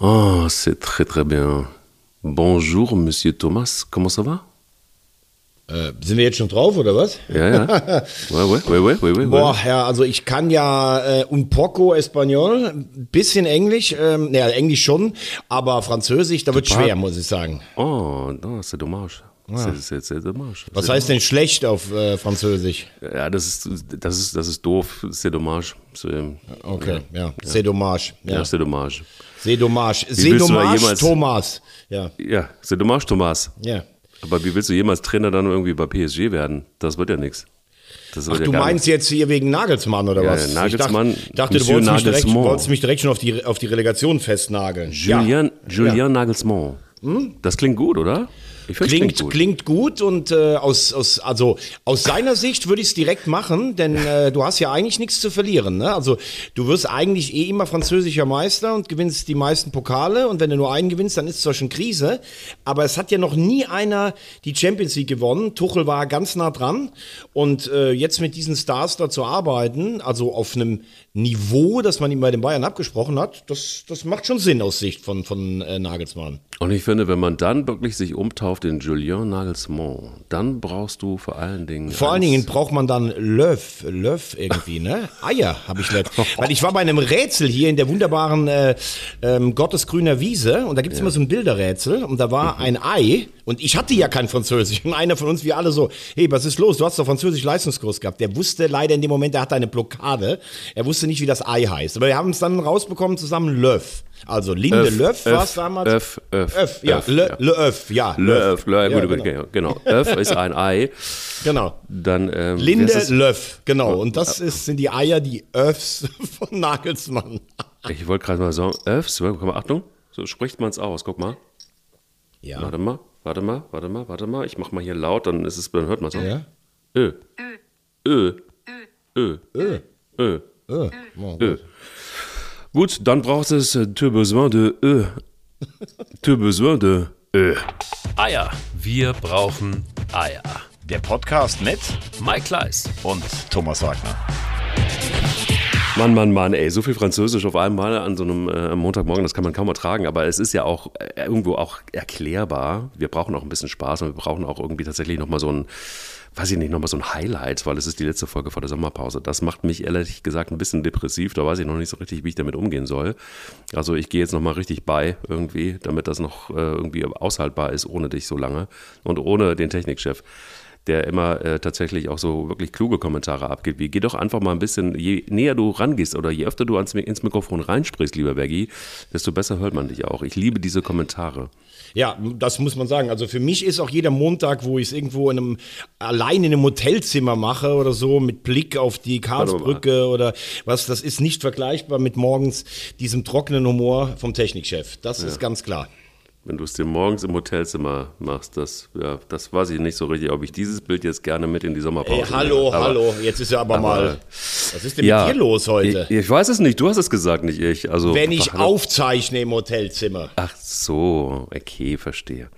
Oh, c'est très très bien. Bonjour, Monsieur Thomas. Comment ça va? Äh, sind wir jetzt schon drauf oder was? Ja, ja. ouais, ouais, ouais, ouais, ouais. Boah, ja, also ich kann ja äh, un poco Espanol, bisschen Englisch, ähm, naja, Englisch schon, aber Französisch, da wird schwer, muss ich sagen. Oh, non, c'est dommage. C'est, c'est, c'est dommage. Was heißt denn schlecht auf äh, Französisch? Ja, das ist, das ist, das ist doof. C'est dommage. Okay, ja, c'est dommage. ja, Ja, c'est dommage. Dommage, jemals- Thomas. Ja, Ja, dommage, Thomas. ja. Aber wie willst du jemals Trainer dann irgendwie bei PSG werden? Das wird ja nichts. Ach, ja du meinst jetzt hier wegen Nagelsmann oder Ja, was? Nagelsmann, Ich dachte, dachte du wolltest mich, direkt, wolltest mich direkt schon auf die, auf die Relegation festnageln. Julian, ja. Julian. Nagelsmann. Das klingt gut, oder? Finde Klingt, klingt gut und äh, aus, aus, also aus seiner Sicht würde ich es direkt machen, denn äh, du hast ja eigentlich nichts zu verlieren. Ne? Also du wirst eigentlich eh immer französischer Meister und gewinnst die meisten Pokale und wenn du nur einen gewinnst, dann ist es zwar schon Krise, aber es hat ja noch nie einer die Champions League gewonnen. Tuchel war ganz nah dran und äh, jetzt mit diesen Stars da zu arbeiten, also auf einem Niveau, das man ihm bei den Bayern abgesprochen hat, das, das macht schon Sinn aus Sicht von, von äh, Nagelsmann. Und ich finde, wenn man dann wirklich sich umtauft in Julien Nagelsmann, dann brauchst du vor allen Dingen. Vor allen Dingen braucht man dann Löff, Löff irgendwie, ne? Eier habe ich letzt. Weil ich war bei einem Rätsel hier in der wunderbaren äh, ähm, Gottesgrüner Wiese und da gibt's immer so ein Bilderrätsel und da war ein Ei und ich hatte ja kein Französisch und einer von uns, wir alle so, hey, was ist los? Du hast doch Französisch Leistungskurs gehabt. Der wusste leider in dem Moment, er hatte eine Blockade. Er wusste nicht, wie das Ei heißt. Aber wir haben es dann rausbekommen zusammen Löff. Also Linde Öff, Löff war es Öff, damals. Öff, Öff, Öff, ja. Öff, Le, ja. Le Öff, ja. Löff, Löff, Ja, gut, genau. genau. Öff ist ein Ei. genau. Dann, ähm, Linde? Löff, genau. Und das ist, sind die Eier, die Öffs von Nagelsmann. Ich wollte gerade mal sagen, Öffs, Achtung, so spricht man es aus, guck mal. Ja. Warte mal, warte mal, warte mal, warte mal. Ich mach mal hier laut, dann ist es, dann hört man es auch. Ja. Ö. Ö. Ö. Ö. Ö. Ö. Ö. Gut, dann braucht es äh, tu besoin de Ö. Tu besoin de Ö. Eier. Wir brauchen Eier. Der Podcast mit Mike Kleiss. und Thomas Wagner. Mann, Mann, Mann, ey, so viel Französisch auf einmal an so einem äh, Montagmorgen, das kann man kaum ertragen, aber es ist ja auch äh, irgendwo auch erklärbar. Wir brauchen auch ein bisschen Spaß und wir brauchen auch irgendwie tatsächlich nochmal so ein, weiß ich nicht, nochmal so ein Highlight, weil es ist die letzte Folge vor der Sommerpause. Das macht mich ehrlich gesagt ein bisschen depressiv, da weiß ich noch nicht so richtig, wie ich damit umgehen soll. Also ich gehe jetzt nochmal richtig bei irgendwie, damit das noch äh, irgendwie aushaltbar ist ohne dich so lange und ohne den Technikchef der immer äh, tatsächlich auch so wirklich kluge Kommentare abgibt. Wie geh doch einfach mal ein bisschen, je näher du rangehst oder je öfter du ans, ins Mikrofon reinsprichst, lieber Bergi, desto besser hört man dich auch. Ich liebe diese Kommentare. Ja, das muss man sagen. Also für mich ist auch jeder Montag, wo ich es irgendwo in einem, allein in einem Hotelzimmer mache oder so, mit Blick auf die Karlsbrücke oder was, das ist nicht vergleichbar mit morgens diesem trockenen Humor vom Technikchef. Das ist ganz klar. Wenn du es dir morgens im Hotelzimmer machst, das, ja, das weiß ich nicht so richtig, ob ich dieses Bild jetzt gerne mit in die Sommerpause Ey, hallo. Aber- hallo, jetzt ist ja aber, mal, was ist denn Ja, mit dir los heute? Ich, ich weiß es nicht, du hast es gesagt, nicht ich. Also, Wenn ich Hallo. aufzeichne im Hotelzimmer. Ach so, okay, verstehe.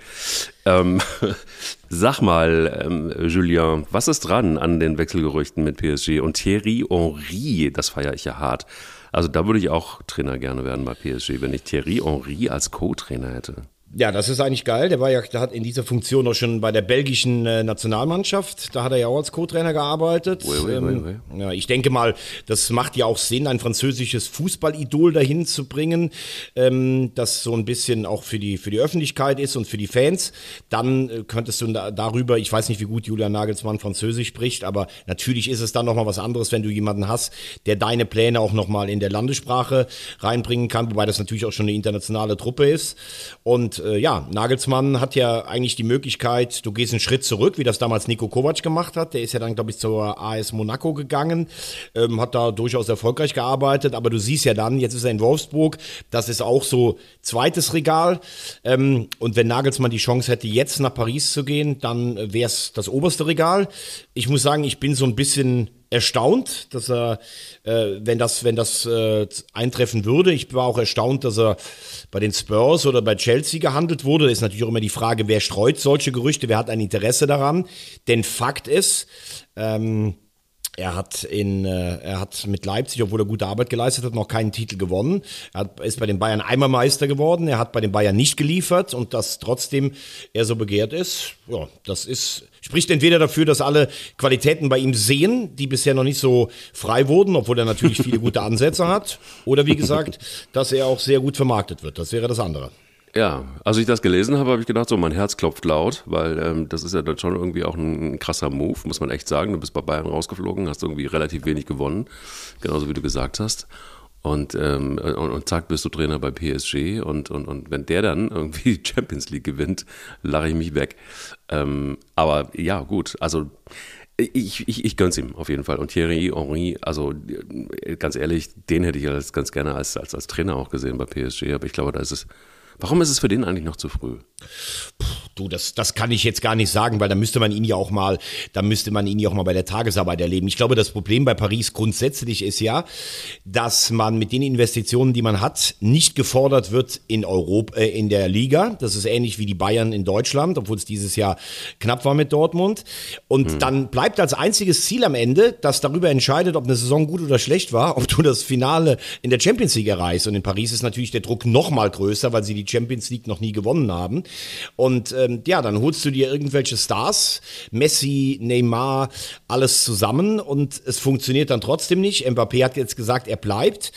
Ähm, sag mal, ähm, Julien, was ist dran an den Wechselgerüchten mit PSG? Und Thierry Henry, das feiere ich ja hart. Also da würde ich auch Trainer gerne werden bei PSG, wenn ich Thierry Henry als Co-Trainer hätte. Ja, das ist eigentlich geil. Der war ja, der hat in dieser Funktion auch schon bei der belgischen äh, Nationalmannschaft. Da hat er ja auch als Co-Trainer gearbeitet. Oui, oui, ähm, oui, Ja, ich denke mal, das macht ja auch Sinn, ein französisches Fußballidol dahin zu bringen, ähm, das so ein bisschen auch für die für die Öffentlichkeit ist und für die Fans. Dann äh, könntest du da, darüber, ich weiß nicht, wie gut Julian Nagelsmann Französisch spricht, aber natürlich ist es dann noch mal was anderes, wenn du jemanden hast, der deine Pläne auch noch mal in der Landessprache reinbringen kann, wobei das natürlich auch schon eine internationale Truppe ist. Und äh, ja, Nagelsmann hat ja eigentlich die Möglichkeit, du gehst einen Schritt zurück, wie das damals Nico Kovac gemacht hat. Der ist ja dann, glaube ich, zur AS Monaco gegangen, ähm, hat da durchaus erfolgreich gearbeitet, aber du siehst ja dann, jetzt ist er in Wolfsburg, das ist auch so zweites Regal. Ähm, und wenn Nagelsmann die Chance hätte, jetzt nach Paris zu gehen, dann wäre es das oberste Regal. Ich muss sagen, ich bin so ein bisschen erstaunt, dass er, äh, wenn das, wenn das äh, eintreffen würde. Ich war auch erstaunt, dass er bei den Spurs oder bei Chelsea gehandelt wurde. Da ist natürlich auch immer die Frage, wer streut solche Gerüchte, wer hat ein Interesse daran. Denn Fakt ist, ähm, Er hat in, äh, er hat mit Leipzig, obwohl er gute Arbeit geleistet hat, noch keinen Titel gewonnen. Er hat, ist bei den Bayern einmal Meister geworden. Er hat bei den Bayern nicht geliefert und dass trotzdem er so begehrt ist, ja, das ist, spricht entweder dafür, dass alle Qualitäten bei ihm sehen, die bisher noch nicht so frei wurden, obwohl er natürlich viele gute Ansätze hat, oder wie gesagt, dass er auch sehr gut vermarktet wird. Das wäre das andere. Ja, als ich das gelesen habe, habe ich gedacht, so mein Herz klopft laut, weil ähm, das ist ja dann schon irgendwie auch ein, krasser Move, muss man echt sagen. Du bist bei Bayern rausgeflogen, hast irgendwie relativ wenig gewonnen, genauso wie du gesagt hast. Und, ähm, und, und zack, bist du Trainer bei PSG und, und, und wenn der dann irgendwie Champions League gewinnt, lache ich mich weg. Ähm, aber ja, gut, also ich, ich, ich gönn's ihm auf jeden Fall. Und Thierry Henry, also ganz ehrlich, den hätte ich als, ganz gerne als, als, als Trainer auch gesehen bei PSG, aber ich glaube, da ist es Warum ist es für den eigentlich noch zu früh? Du, das, das kann ich jetzt gar nicht sagen, weil da müsste man ihn ja auch mal, da müsste man ihn ja auch mal bei der Tagesarbeit erleben. Ich glaube, das Problem bei Paris grundsätzlich ist ja, dass man mit den Investitionen, die man hat, nicht gefordert wird in Europa, äh, in der Liga. Das ist ähnlich wie die Bayern in Deutschland, obwohl es dieses Jahr knapp war mit Dortmund. Und mhm. dann bleibt als einziges Ziel am Ende, das darüber entscheidet, ob eine Saison gut oder schlecht war, ob du das Finale in der Champions League erreichst. Und in Paris ist natürlich der Druck noch mal größer, weil sie die Champions League noch nie gewonnen haben. Und ähm, ja, dann holst du dir irgendwelche Stars, Messi, Neymar, alles zusammen und es funktioniert dann trotzdem nicht. Mbappé hat jetzt gesagt, er bleibt.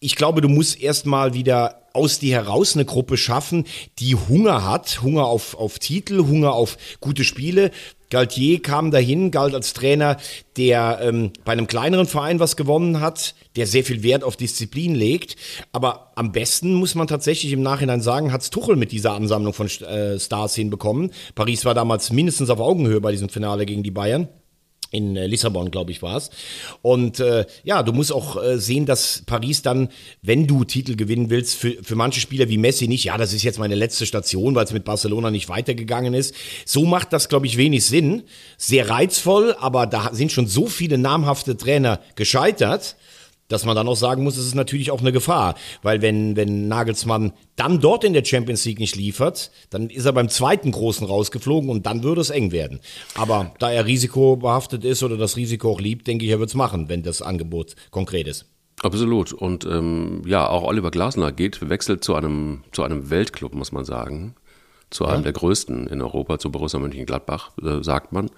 Ich glaube, du musst erstmal wieder aus dir heraus eine Gruppe schaffen, die Hunger hat, Hunger auf, auf Titel, Hunger auf gute Spiele. Galtier kam dahin, galt als Trainer, der ähm, bei einem kleineren Verein was gewonnen hat, der sehr viel Wert auf Disziplin legt. Aber am besten muss man tatsächlich im Nachhinein sagen, hat's Tuchel mit dieser Ansammlung von äh, Stars hinbekommen. Paris war damals mindestens auf Augenhöhe bei diesem Finale gegen die Bayern in äh, Lissabon, glaube ich, war es. Und äh, ja, du musst auch äh, sehen, dass Paris dann, wenn du Titel gewinnen willst, für, für manche Spieler wie Messi nicht, ja, das ist jetzt meine letzte Station, weil es mit Barcelona nicht weitergegangen ist. So macht das, glaube ich, wenig Sinn. Sehr reizvoll, aber da sind schon so viele namhafte Trainer gescheitert dass man dann auch sagen muss, es ist natürlich auch eine Gefahr, weil wenn, wenn Nagelsmann dann dort in der Champions League nicht liefert, dann ist er beim zweiten Großen rausgeflogen und dann würde es eng werden. Aber da er risikobehaftet ist oder das Risiko auch liebt, denke ich, er wird es machen, wenn das Angebot konkret ist. Absolut. Und ähm, ja, auch Oliver Glasner geht, wechselt zu einem, zu einem Weltclub, muss man sagen. Zu einem ja. der größten in Europa, zu Borussia Mönchengladbach, äh, sagt man, äh,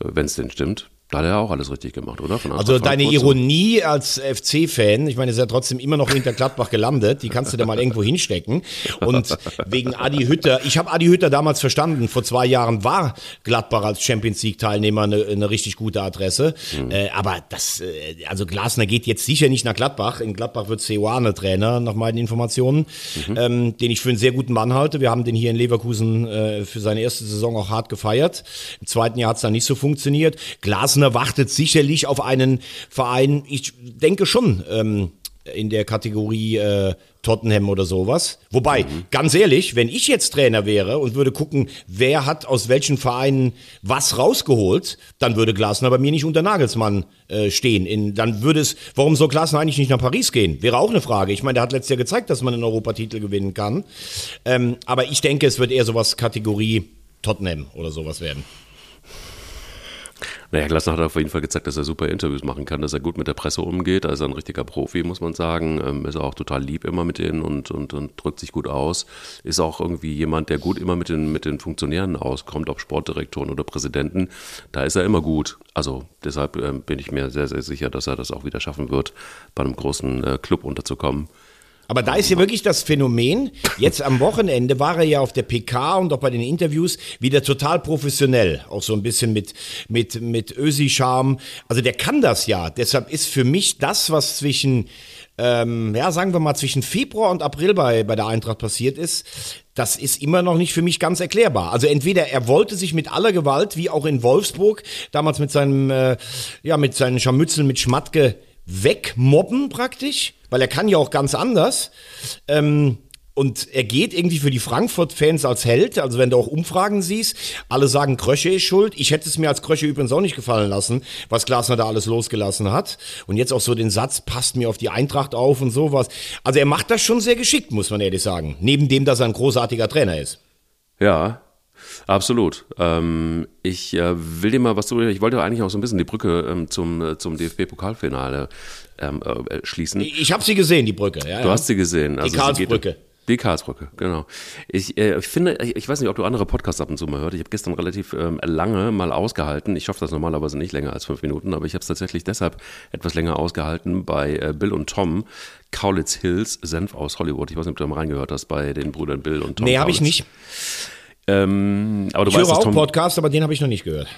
wenn es denn stimmt. Da hat er auch alles richtig gemacht, oder? also deine Ironie als FC-Fan, ich meine, ist ja trotzdem immer noch hinter Gladbach gelandet, die kannst du da mal irgendwo hinstecken. Und wegen Adi Hütter, ich habe Adi Hütter damals verstanden, vor zwei Jahren war Gladbach als Champions League-Teilnehmer eine, eine, richtig gute Adresse. Mhm. Äh, aber das, äh, also Glasner geht jetzt sicher nicht nach Gladbach. In Gladbach wird Seoane Trainer, nach meinen Informationen, mhm. ähm, den ich für einen sehr guten Mann halte. Wir haben den hier in Leverkusen äh, für seine erste Saison auch hart gefeiert. Im zweiten Jahr hat es dann nicht so funktioniert. Glasner Glasner wartet sicherlich auf einen Verein, ich denke schon, ähm, in der Kategorie äh, Tottenham oder sowas. Wobei, mhm. ganz ehrlich, wenn ich jetzt Trainer wäre und würde gucken, wer hat aus welchen Vereinen was rausgeholt, dann würde Glasner bei mir nicht unter Nagelsmann äh, stehen. In, dann würde es, warum soll Glasner eigentlich nicht nach Paris gehen? Wäre auch eine Frage. Ich meine, der hat letztes Jahr gezeigt, dass man einen Europatitel gewinnen kann. Ähm, aber ich denke, es wird eher sowas Kategorie Tottenham oder sowas werden. Naja, Glasner hat auf jeden Fall gezeigt, dass er super Interviews machen kann, dass er gut mit der Presse umgeht. Er ein richtiger Profi, muss man sagen. Ähm, ist auch total lieb immer mit denen und, und, und drückt sich gut aus. Ist auch irgendwie jemand, der gut immer mit den, mit den Funktionären auskommt, ob Sportdirektoren oder Präsidenten. Da ist er immer gut. Also deshalb äh, bin ich mir sehr, sehr sicher, dass er das auch wieder schaffen wird, bei einem großen äh, Club unterzukommen. Aber da ist ja wirklich das Phänomen, jetzt am Wochenende war er ja auf der PK und auch bei den Interviews wieder total professionell. Auch so ein bisschen mit, mit, mit Ösi-Charme. Also der kann das ja. Deshalb ist für mich das, was zwischen, ähm, ja, sagen wir mal, zwischen Februar und April bei, bei der Eintracht passiert ist, das ist immer noch nicht für mich ganz erklärbar. Also entweder er wollte sich mit aller Gewalt, wie auch in Wolfsburg, damals mit seinem, äh, ja, mit seinen Scharmützeln mit Schmatke wegmobben praktisch, weil er kann ja auch ganz anders. Ähm, und er geht irgendwie für die Frankfurt-Fans als Held. Also wenn du auch Umfragen siehst, alle sagen, Krösche ist schuld. Ich hätte es mir als Krösche übrigens auch nicht gefallen lassen, was Glasner da alles losgelassen hat. Und jetzt auch so den Satz, passt mir auf die Eintracht auf und sowas. Also er macht das schon sehr geschickt, muss man ehrlich sagen. Neben dem, dass er ein großartiger Trainer ist. Ja, Absolut. Ähm, ich äh, will dir mal was zu. Ich wollte eigentlich auch so ein bisschen die Brücke ähm, zum, äh, zum DFB-Pokalfinale ähm, äh, schließen. Ich habe sie gesehen, die Brücke. Ja, Du ja. hast sie gesehen. Also die Karlsbrücke. Die Karlsbrücke, genau. Ich äh, finde, ich, ich weiß nicht, ob du andere Podcasts ab und zu mal hörst. Ich habe gestern relativ ähm, lange mal ausgehalten. Ich schaffe das normalerweise nicht länger als fünf Minuten, aber ich habe es tatsächlich deshalb etwas länger ausgehalten bei äh, Bill und Tom. Kaulitz Hills, Senf aus Hollywood. Ich weiß nicht, ob du da mal reingehört hast bei den Brüdern Bill und Tom. Nee, habe ich nicht. Ähm, aber du Ich weißt, höre auch Tom, Podcast, aber den habe ich noch nicht gehört.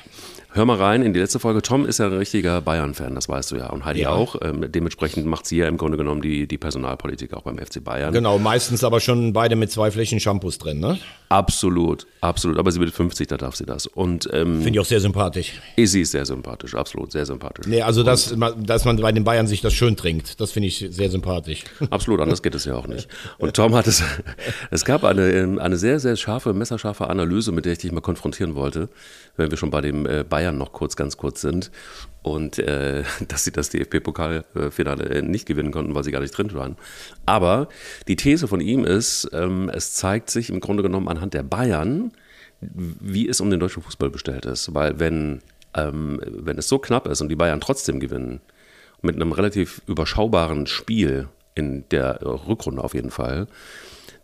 Hör mal rein in die letzte Folge. Tom ist ja ein richtiger Bayern-Fan, das weißt du ja. Und Heidi Ja. auch. Ähm, dementsprechend macht sie ja im Grunde genommen die, die Personalpolitik auch beim FC Bayern. Genau, meistens aber schon beide mit zwei Flächen Shampoos drin, ne? Absolut, absolut. Aber sie wird 50, da darf sie das. Und ähm, Finde ich auch sehr sympathisch. sie ist sehr sympathisch, absolut, sehr sympathisch. Nee, also dass, dass man bei den Bayern sich das schön trinkt, das finde ich sehr sympathisch. Absolut, anders geht es ja auch nicht. Und Tom hat es, es gab eine, ähm, eine sehr, sehr scharfe, messerscharfe Analyse, mit der ich dich mal konfrontieren wollte, wenn wir schon bei dem äh, Bayern noch kurz, ganz kurz sind. Und äh, dass sie das DFB-Pokalfinale nicht gewinnen konnten, weil sie gar nicht drin waren. Aber die These von ihm ist, ähm, es zeigt sich im Grunde genommen anhand der Bayern, wie es um den deutschen Fußball bestellt ist. Weil wenn, ähm, wenn es so knapp ist und die Bayern trotzdem gewinnen, mit einem relativ überschaubaren Spiel in der Rückrunde auf jeden Fall,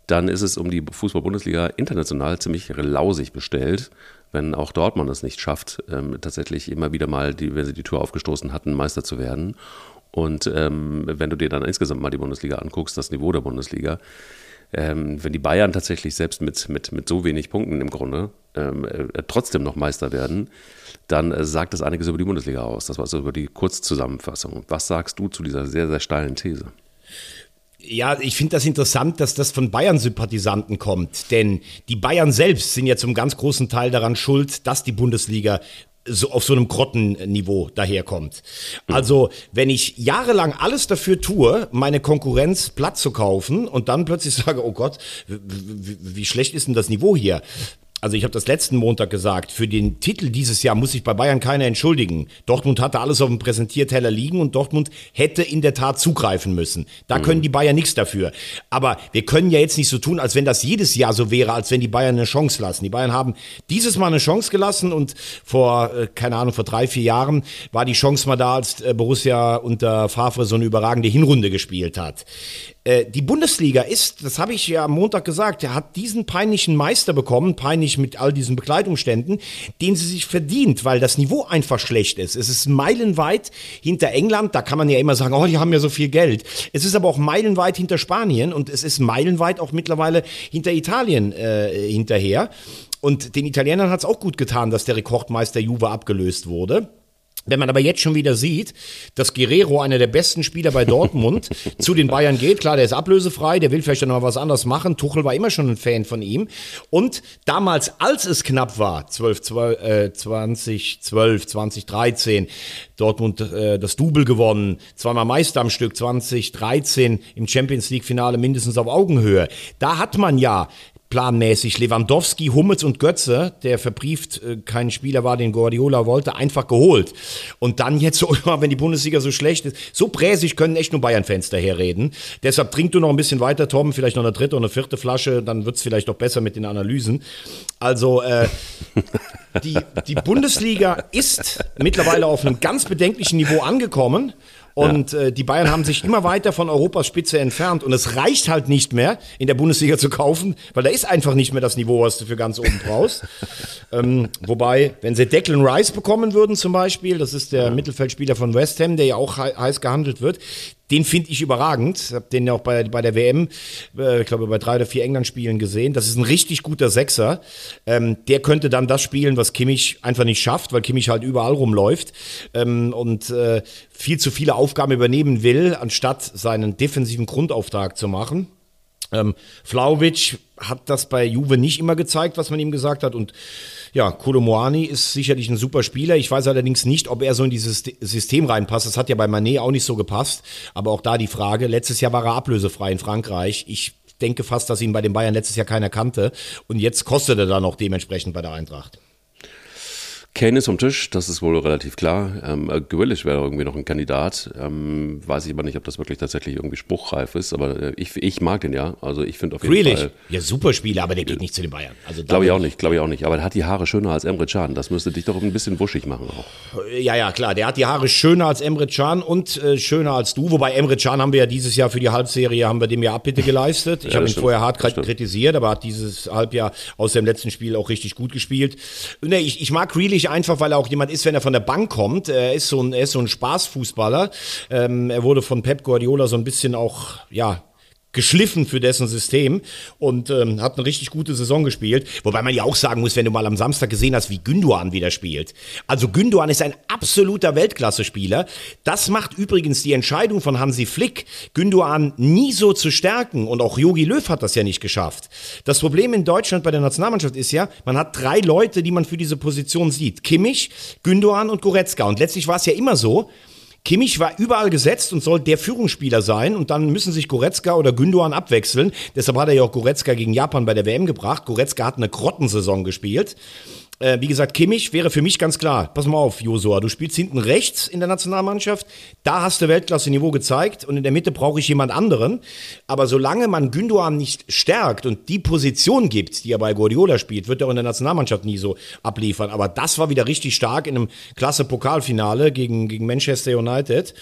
dann ist es um die Fußball-Bundesliga international ziemlich lausig bestellt, wenn auch Dortmund es nicht schafft, ähm, tatsächlich immer wieder mal, die, wenn sie die Tür aufgestoßen hatten, Meister zu werden. Und ähm, wenn du dir dann insgesamt mal die Bundesliga anguckst, das Niveau der Bundesliga, ähm, wenn die Bayern tatsächlich selbst mit, mit, mit so wenig Punkten im Grunde ähm, äh, trotzdem noch Meister werden, dann äh, sagt das einiges über die Bundesliga aus. Das war so über die Kurzzusammenfassung. Was sagst du zu dieser sehr, sehr steilen These? Ja, ich finde das interessant, dass das von Bayern-Sympathisanten kommt. Denn die Bayern selbst sind ja zum ganz großen Teil daran schuld, dass die Bundesliga so auf so einem Grottenniveau daherkommt. Also, wenn ich jahrelang alles dafür tue, meine Konkurrenz platt zu kaufen und dann plötzlich sage, oh Gott, wie, schlecht ist denn das Niveau hier? Also ich habe das letzten Montag gesagt, für den Titel dieses Jahr muss sich bei Bayern keiner entschuldigen. Dortmund hatte alles auf dem Präsentierteller liegen und Dortmund hätte in der Tat zugreifen müssen. Da können die Bayern nichts dafür. Aber wir können ja jetzt nicht so tun, als wenn das jedes Jahr so wäre, als wenn die Bayern eine Chance lassen. Die Bayern haben dieses Mal eine Chance gelassen und vor, äh, keine Ahnung, vor drei, vier Jahren war die Chance mal da, als äh, Borussia unter Favre so eine überragende Hinrunde gespielt hat. Äh, die Bundesliga ist, das habe ich ja am Montag gesagt, er hat diesen peinlichen Meister bekommen, peinlich mit all diesen Begleitumständen, den sie sich verdient, weil das Niveau einfach schlecht ist. Es ist meilenweit hinter England, da kann man ja immer sagen, oh, die haben ja so viel Geld. Es ist aber auch meilenweit hinter Spanien und es ist meilenweit auch mittlerweile hinter Italien äh, hinterher. Und den Italienern hat es auch gut getan, dass der Rekordmeister Juve abgelöst wurde. Wenn man aber jetzt schon wieder sieht, dass Guerrero, einer der besten Spieler bei Dortmund, zu den Bayern geht, klar, der ist ablösefrei, der will vielleicht dann noch was anderes machen. Tuchel war immer schon ein Fan von ihm. Und damals, als es knapp war, 12, 12, äh, 2012, 2013, Dortmund äh, das Double gewonnen, zweimal Meister am Stück, 2013 im Champions League Finale mindestens auf Augenhöhe. Da hat man ja planmäßig Lewandowski, Hummels und Götze, der verbrieft äh, kein Spieler war, den Guardiola wollte, einfach geholt. Und dann jetzt so, wenn die Bundesliga so schlecht ist, so präsig können echt nur Bayern-Fans daherreden. Deshalb trink du noch ein bisschen weiter, Tom, vielleicht noch eine dritte oder eine vierte Flasche, dann wird's vielleicht doch besser mit den Analysen. Also äh, die, die Bundesliga ist mittlerweile auf einem ganz bedenklichen Niveau angekommen. Und äh, die Bayern haben sich immer weiter von Europas Spitze entfernt. Und es reicht halt nicht mehr, in der Bundesliga zu kaufen, weil da ist einfach nicht mehr das Niveau, was du für ganz oben brauchst. ähm, wobei, wenn sie Declan Rice bekommen würden zum Beispiel, das ist der Mittelfeldspieler von West Ham, der ja auch he heiß gehandelt wird, den finde ich überragend. Hab den ja auch bei, bei der WM, äh, ich glaube, bei drei oder vier England-Spielen gesehen. Das ist ein richtig guter Sechser. Ähm, der könnte dann das spielen, was Kimmich einfach nicht schafft, weil Kimmich halt überall rumläuft ähm, und äh, viel zu viele Aufgaben übernehmen will, anstatt seinen defensiven Grundauftrag zu machen. Ähm, Flauwitsch hat das bei Juve nicht immer gezeigt, was man ihm gesagt hat. Und ja, Kolomoani ist sicherlich ein super Spieler. Ich weiß allerdings nicht, ob er so in dieses System reinpasst. Das hat ja bei Manet auch nicht so gepasst. Aber auch da die Frage. Letztes Jahr war er ablösefrei in Frankreich. Ich denke fast, dass ihn bei den Bayern letztes Jahr keiner kannte. Und jetzt kostet er da noch dementsprechend bei der Eintracht. Kane ist vom Tisch, das ist wohl relativ klar. Ähm, äh, Grealish wäre irgendwie noch ein Kandidat. Ähm, weiß ich aber nicht, ob das wirklich tatsächlich irgendwie spruchreif ist, aber äh, ich, ich mag den ja. Also ich finde auf jeden Grealish, Fall. ja super Spieler, aber der geht nicht zu den Bayern. Also Glaube ich auch nicht, glaube ich auch nicht. Aber er hat die Haare schöner als Emre Can. Das müsste dich doch ein bisschen wuschig machen auch. Ja, ja, klar. Der hat die Haare schöner als Emre Can und äh, schöner als du. Wobei Emre Can haben wir ja dieses Jahr für die Halbserie, haben wir dem ja Abbitte geleistet. Ich Ja, habe ihn stimmt. vorher hart kritisiert, aber hat dieses Halbjahr aus dem letzten Spiel auch richtig gut gespielt. Nee, ich, ich mag Grealish einfach, weil er auch jemand ist, wenn er von der Bank kommt. Er ist so ein, er ist so ein Spaßfußballer. Ähm, er wurde von Pep Guardiola so ein bisschen auch, ja, geschliffen für dessen System und ähm, hat eine richtig gute Saison gespielt. Wobei man ja auch sagen muss, wenn du mal am Samstag gesehen hast, wie Gündoğan wieder spielt. Also Gündoğan ist ein absoluter Weltklasse-Spieler. Das macht übrigens die Entscheidung von Hansi Flick, Gündoğan nie so zu stärken. Und auch Jogi Löw hat das ja nicht geschafft. Das Problem in Deutschland bei der Nationalmannschaft ist ja, man hat drei Leute, die man für diese Position sieht. Kimmich, Gündoğan und Goretzka. Und letztlich war es ja immer so, Kimmich war überall gesetzt und soll der Führungsspieler sein und dann müssen sich Goretzka oder Gündoğan abwechseln. Deshalb hat er ja auch Goretzka gegen Japan bei der WM gebracht. Goretzka hat eine Grottensaison gespielt. Äh, wie gesagt, Kimmich wäre für mich ganz klar. Pass mal auf, Josua, du spielst hinten rechts in der Nationalmannschaft. Da hast du Weltklasse-Niveau gezeigt und in der Mitte brauche ich jemand anderen. Aber solange man Gündoğan nicht stärkt und die Position gibt, die er bei Guardiola spielt, wird er auch in der Nationalmannschaft nie so abliefern. Aber das war wieder richtig stark in einem klasse Pokalfinale gegen, gegen Manchester United.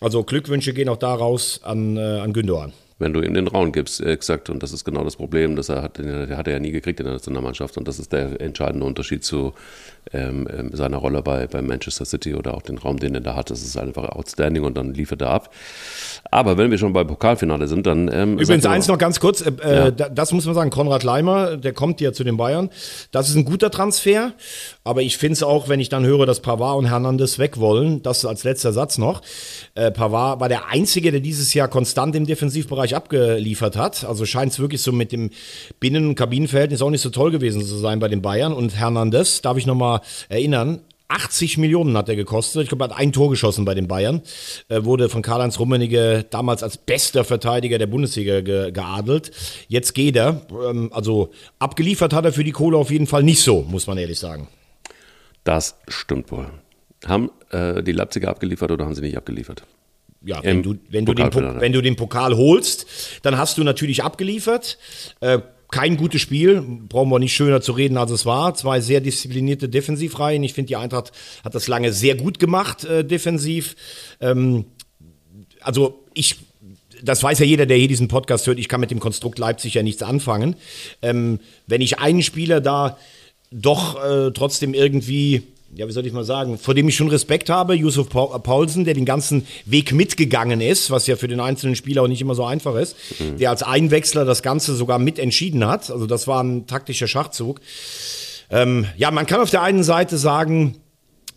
Also Glückwünsche gehen auch da raus an, äh, an Gündoğan. Wenn du ihm den Raum gibst, äh, exakt. Und das ist genau das Problem, das er hat, den hat er ja nie gekriegt in der Nationalmannschaft. Und das ist der entscheidende Unterschied zu ähm, ähm, seiner Rolle bei, bei Manchester City oder auch den Raum, den er da hat. Das ist einfach outstanding und dann liefert er ab. Aber wenn wir schon bei Pokalfinale sind, dann. Ähm, Übrigens eins noch ganz kurz, äh, Ja. äh, da- das muss man sagen, Konrad Leimer, der kommt ja zu den Bayern. Das ist ein guter Transfer, aber ich finde es auch, wenn ich dann höre, dass Pavard und Hernandez weg wollen, das als letzter Satz noch. Äh, Pavard war der Einzige, der dieses Jahr konstant im Defensivbereich abgeliefert hat. Also scheint es wirklich so mit dem Binnen- und Kabinenverhältnis auch nicht so toll gewesen zu sein bei den Bayern. Und Hernandez, darf ich nochmal erinnern, 80 Millionen hat er gekostet. Ich glaube, er hat ein Tor geschossen bei den Bayern. Äh, wurde von Karl-Heinz Rummenigge damals als bester Verteidiger der Bundesliga ge geadelt. Jetzt geht er. Ähm, also abgeliefert hat er für die Kohle auf jeden Fall nicht so, muss man ehrlich sagen. Das stimmt wohl. Haben äh, die Leipziger abgeliefert oder haben sie nicht abgeliefert? Ja, wenn du, wenn, du den, wenn du den Pokal holst, dann hast du natürlich abgeliefert. Äh, kein gutes Spiel, brauchen wir nicht schöner zu reden, als es war. Zwei sehr disziplinierte Defensivreihen. Ich finde, die Eintracht hat das lange sehr gut gemacht, äh, defensiv. Ähm, also ich, das weiß ja jeder, der hier diesen Podcast hört, ich kann mit dem Konstrukt Leipzig ja nichts anfangen. Ähm, wenn ich einen Spieler da doch äh, trotzdem irgendwie, ja, wie soll ich mal sagen, vor dem ich schon Respekt habe, Yusuf Paul- Paulsen, der den ganzen Weg mitgegangen ist, was ja für den einzelnen Spieler auch nicht immer so einfach ist, der als Einwechsler das Ganze sogar mitentschieden hat. Also das war ein taktischer Schachzug. Ähm, ja, man kann auf der einen Seite sagen,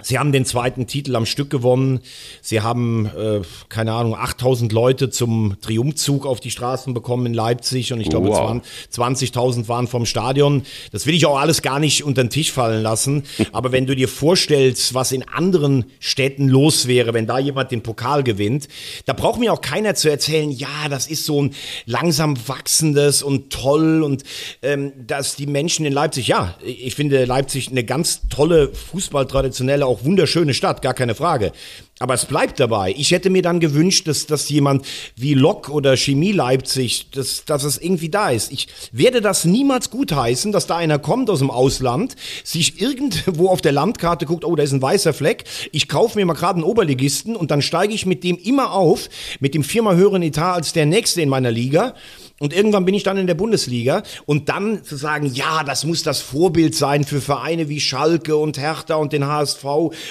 Sie haben den zweiten Titel am Stück gewonnen. Sie haben, äh, keine Ahnung, 8000 Leute zum Triumphzug auf die Straßen bekommen in Leipzig und ich glaube, Wow. 20.000 waren vom Stadion. Das will ich auch alles gar nicht unter den Tisch fallen lassen. Aber wenn du dir vorstellst, was in anderen Städten los wäre, wenn da jemand den Pokal gewinnt, da braucht mir auch keiner zu erzählen, ja, das ist so ein langsam wachsendes und toll und ähm, dass die Menschen in Leipzig, ja, ich finde Leipzig eine ganz tolle Fußballtraditionelle, auch wunderschöne Stadt, gar keine Frage. Aber es bleibt dabei. Ich hätte mir dann gewünscht, dass, dass jemand wie Lok oder Chemie Leipzig, dass, dass es irgendwie da ist. Ich werde das niemals gutheißen, dass da einer kommt aus dem Ausland, sich irgendwo auf der Landkarte guckt, oh, da ist ein weißer Fleck. Ich kaufe mir mal gerade einen Oberligisten und dann steige ich mit dem immer auf, mit dem viermal höheren Etat als der nächste in meiner Liga. Und irgendwann bin ich dann in der Bundesliga und dann zu sagen, ja, das muss das Vorbild sein für Vereine wie Schalke und Hertha und den HSV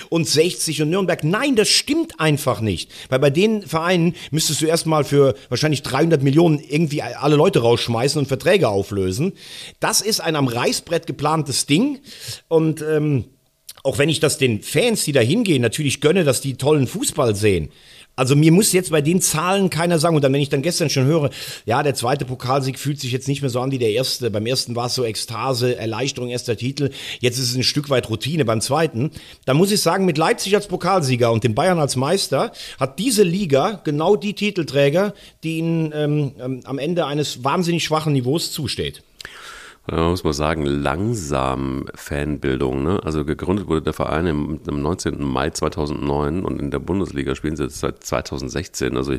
und 60 und Nürnberg. Nein, das stimmt einfach nicht. Weil bei den Vereinen müsstest du erstmal für wahrscheinlich 300 Millionen irgendwie alle Leute rausschmeißen und Verträge auflösen. Das ist ein am Reißbrett geplantes Ding und ähm, auch wenn ich das den Fans, die da hingehen, natürlich gönne, dass die tollen Fußball sehen. Also mir muss jetzt bei den Zahlen keiner sagen. Und dann, wenn ich dann gestern schon höre, ja, der zweite Pokalsieg fühlt sich jetzt nicht mehr so an wie der erste. Beim ersten war es so Ekstase, Erleichterung, erster Titel. Jetzt ist es ein Stück weit Routine beim zweiten. Dann muss ich sagen, mit Leipzig als Pokalsieger und den Bayern als Meister hat diese Liga genau die Titelträger, die ihnen ähm, ähm, am Ende eines wahnsinnig schwachen Niveaus zusteht. Man muss man sagen, langsam Fanbildung. Ne? Also gegründet wurde der Verein im, am 19. Mai 2009 und in der Bundesliga spielen sie jetzt seit 2016. Also,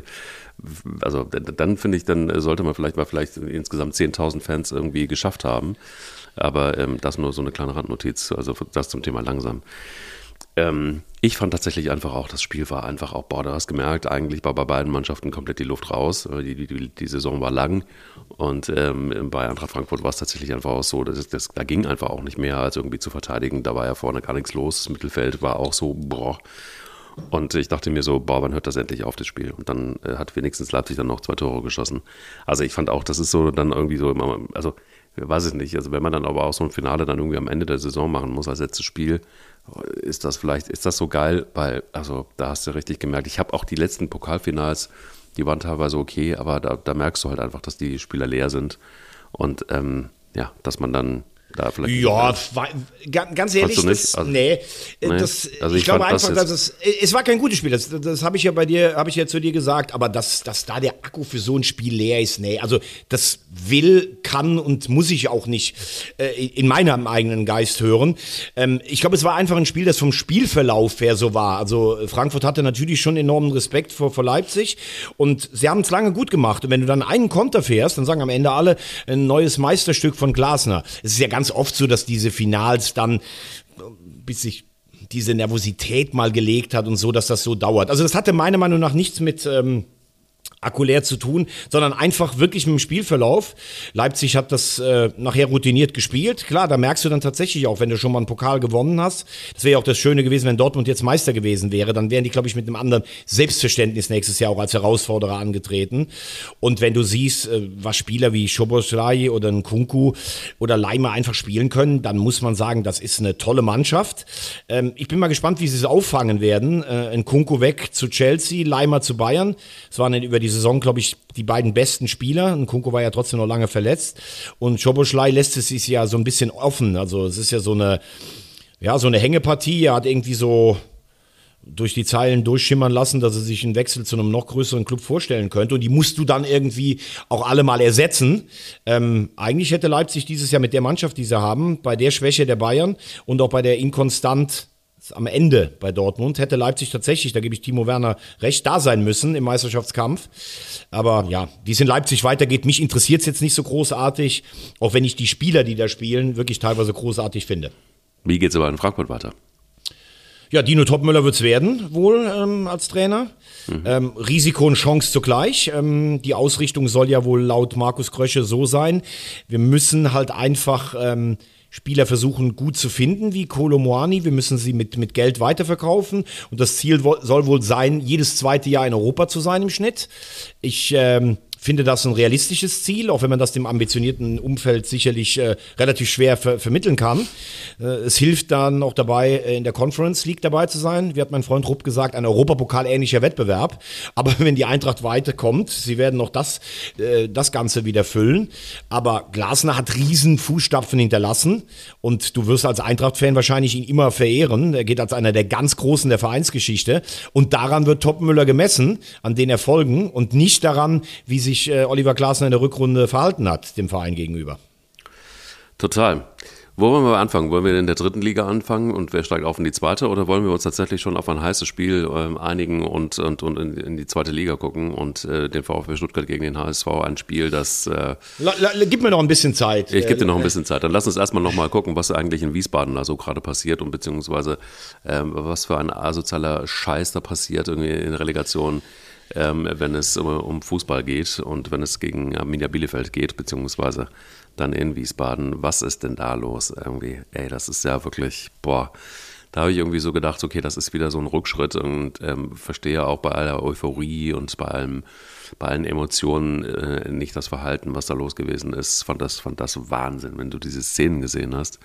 also dann finde ich, dann sollte man vielleicht mal vielleicht insgesamt 10.000 Fans irgendwie geschafft haben. Aber ähm, das nur so eine kleine Randnotiz, also das zum Thema langsam. Ähm, ich fand tatsächlich einfach auch, das Spiel war einfach auch, boah, du hast gemerkt, eigentlich war bei beiden Mannschaften komplett die Luft raus. Die, die, die Saison war lang und ähm, bei Eintracht Frankfurt war es tatsächlich einfach auch so, dass das, da ging einfach auch nicht mehr als irgendwie zu verteidigen. Da war ja vorne gar nichts los. Das Mittelfeld war auch so, boah. Und ich dachte mir so, boah, wann hört das endlich auf, das Spiel? Und dann äh, hat wenigstens Leipzig dann noch zwei Tore geschossen. Also ich fand auch, das ist so dann irgendwie so immer, also weiß ich nicht. Also wenn man dann aber auch so ein Finale dann irgendwie am Ende der Saison machen muss als letztes Spiel, ist das vielleicht, ist das so geil, weil, also da hast du richtig gemerkt, ich habe auch die letzten Pokalfinals, die waren teilweise okay, aber da, da merkst du halt einfach, dass die Spieler leer sind. Und ähm, ja, dass man dann da vielleicht. Ja, ganz ehrlich, das, also, nee, nee, das, also ich, ich glaube einfach, dass es, es war kein gutes Spiel. Das, das habe ich ja bei dir, habe ich ja zu dir gesagt, aber dass, dass da der Akku für so ein Spiel leer ist, nee, also das will, kann und muss ich auch nicht äh, in meinem eigenen Geist hören. Ähm, ich glaube, es war einfach ein Spiel, das vom Spielverlauf her so war. Also Frankfurt hatte natürlich schon enormen Respekt vor, vor Leipzig und sie haben es lange gut gemacht. Und wenn du dann einen Konter fährst, dann sagen am Ende alle ein neues Meisterstück von Glasner. Es ist ja ganz oft so, dass diese Finals dann, bis sich diese Nervosität mal gelegt hat und so, dass das so dauert. Also das hatte meiner Meinung nach nichts mit ähm, akkulär zu tun, sondern einfach wirklich mit dem Spielverlauf. Leipzig hat das äh, nachher routiniert gespielt. Klar, da merkst du dann tatsächlich auch, wenn du schon mal einen Pokal gewonnen hast. Das wäre ja auch das Schöne gewesen, wenn Dortmund jetzt Meister gewesen wäre. Dann wären die, glaube ich, mit einem anderen Selbstverständnis nächstes Jahr auch als Herausforderer angetreten. Und wenn du siehst, äh, was Spieler wie Schoboslai oder ein Kunku oder Leimer einfach spielen können, dann muss man sagen, das ist eine tolle Mannschaft. Ähm, ich bin mal gespannt, wie sie es auffangen werden. Äh, ein Kunku weg zu Chelsea, Leimer zu Bayern. Es waren über die Saison, glaube ich, die beiden besten Spieler. Und Kunko war ja trotzdem noch lange verletzt. Und Schoboschlei lässt es sich ja so ein bisschen offen. Also es ist ja so eine, ja, so eine Hängepartie. Er hat irgendwie so durch die Zeilen durchschimmern lassen, dass er sich einen Wechsel zu einem noch größeren Club vorstellen könnte. Und die musst du dann irgendwie auch alle mal ersetzen. Ähm, eigentlich hätte Leipzig dieses Jahr mit der Mannschaft, die sie haben, bei der Schwäche der Bayern und auch bei der inkonstant am Ende bei Dortmund hätte Leipzig tatsächlich, da gebe ich Timo Werner recht, da sein müssen im Meisterschaftskampf. Aber ja, wie es in Leipzig weitergeht, mich interessiert es jetzt nicht so großartig, auch wenn ich die Spieler, die da spielen, wirklich teilweise großartig finde. Wie geht es aber in Frankfurt weiter? Ja, Dino Topmüller wird es werden, wohl ähm, als Trainer. Mhm. Ähm, Risiko und Chance zugleich. Ähm, die Ausrichtung soll ja wohl laut Markus Krösche so sein. Wir müssen halt einfach ähm, Spieler versuchen gut zu finden, wie Kolomoani. Wir müssen sie mit, mit Geld weiterverkaufen. Und das Ziel soll wohl sein, jedes zweite Jahr in Europa zu sein im Schnitt. Ich ähm, finde das ein realistisches Ziel, auch wenn man das dem ambitionierten Umfeld sicherlich äh, relativ schwer ver vermitteln kann. Äh, es hilft dann auch dabei, äh, in der Conference League dabei zu sein. Wie hat mein Freund Rupp gesagt, ein Europapokal-ähnlicher Wettbewerb. Aber wenn die Eintracht weiterkommt, sie werden noch das, äh, das Ganze wieder füllen. Aber Glasner hat riesen Fußstapfen hinterlassen und du wirst als Eintracht-Fan wahrscheinlich ihn immer verehren. Er geht als einer der ganz Großen der Vereinsgeschichte und daran wird Topmüller gemessen, an den Erfolgen und nicht daran, wie sich sich äh, Oliver Glasner in der Rückrunde verhalten hat, dem Verein gegenüber. Total. Wo wollen wir anfangen? Wollen wir in der dritten Liga anfangen und wer steigt auf in die zweite oder wollen wir uns tatsächlich schon auf ein heißes Spiel ähm, einigen und, und, und in, in, die zweite Liga gucken und äh, den VfB Stuttgart gegen den HSV ein Spiel, das. Äh, la, la, gib mir noch ein bisschen Zeit. Ich gebe dir noch ein bisschen Zeit. Dann lass uns erstmal nochmal gucken, was eigentlich in Wiesbaden da so gerade passiert und beziehungsweise ähm, was für ein asozialer Scheiß da passiert irgendwie in Relegation ähm, wenn es um, Fußball geht und wenn es gegen Arminia Bielefeld geht, beziehungsweise dann in Wiesbaden. Was ist denn da los irgendwie? Ey, das ist ja wirklich, boah. Da habe ich irgendwie so gedacht, okay, das ist wieder so ein Rückschritt und ähm, verstehe auch bei aller Euphorie und bei allem, bei allen Emotionen äh, nicht das Verhalten, was da los gewesen ist. Fand das, fand das Wahnsinn, wenn du diese Szenen gesehen hast.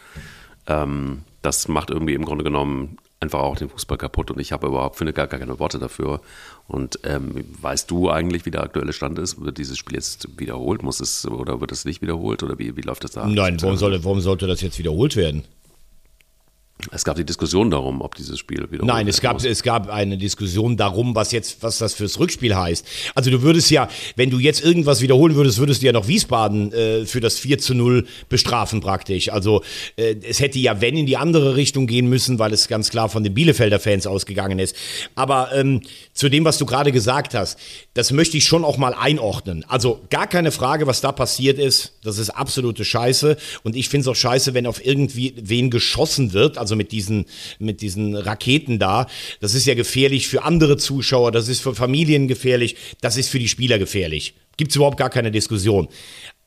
Ähm, das macht irgendwie im Grunde genommen einfach auch den Fußball kaputt und ich habe überhaupt, finde gar, gar keine Worte dafür. Und ähm, weißt du eigentlich, wie der aktuelle Stand ist? Wird dieses Spiel jetzt wiederholt? Muss es oder wird es nicht wiederholt? Oder wie, wie läuft das da? Nein, warum, soll, warum sollte das jetzt wiederholt werden? Es gab die Diskussion darum, ob dieses Spiel wieder. Nein, es gab, es gab eine Diskussion darum, was jetzt, was das fürs Rückspiel heißt. Also du würdest ja, wenn du jetzt irgendwas wiederholen würdest, würdest du ja noch Wiesbaden äh, für das 4 zu 0 bestrafen praktisch. Also äh, es hätte ja, wenn, in die andere Richtung gehen müssen, weil es ganz klar von den Bielefelder Fans ausgegangen ist. Aber ähm, zu dem, was du gerade gesagt hast, das möchte ich schon auch mal einordnen. Also gar keine Frage, was da passiert ist. Das ist absolute Scheiße. Und ich finde es auch scheiße, wenn auf irgendwie wen geschossen wird. Also also mit diesen, mit diesen Raketen da. Das ist ja gefährlich für andere Zuschauer, das ist für Familien gefährlich, das ist für die Spieler gefährlich. Gibt es überhaupt gar keine Diskussion.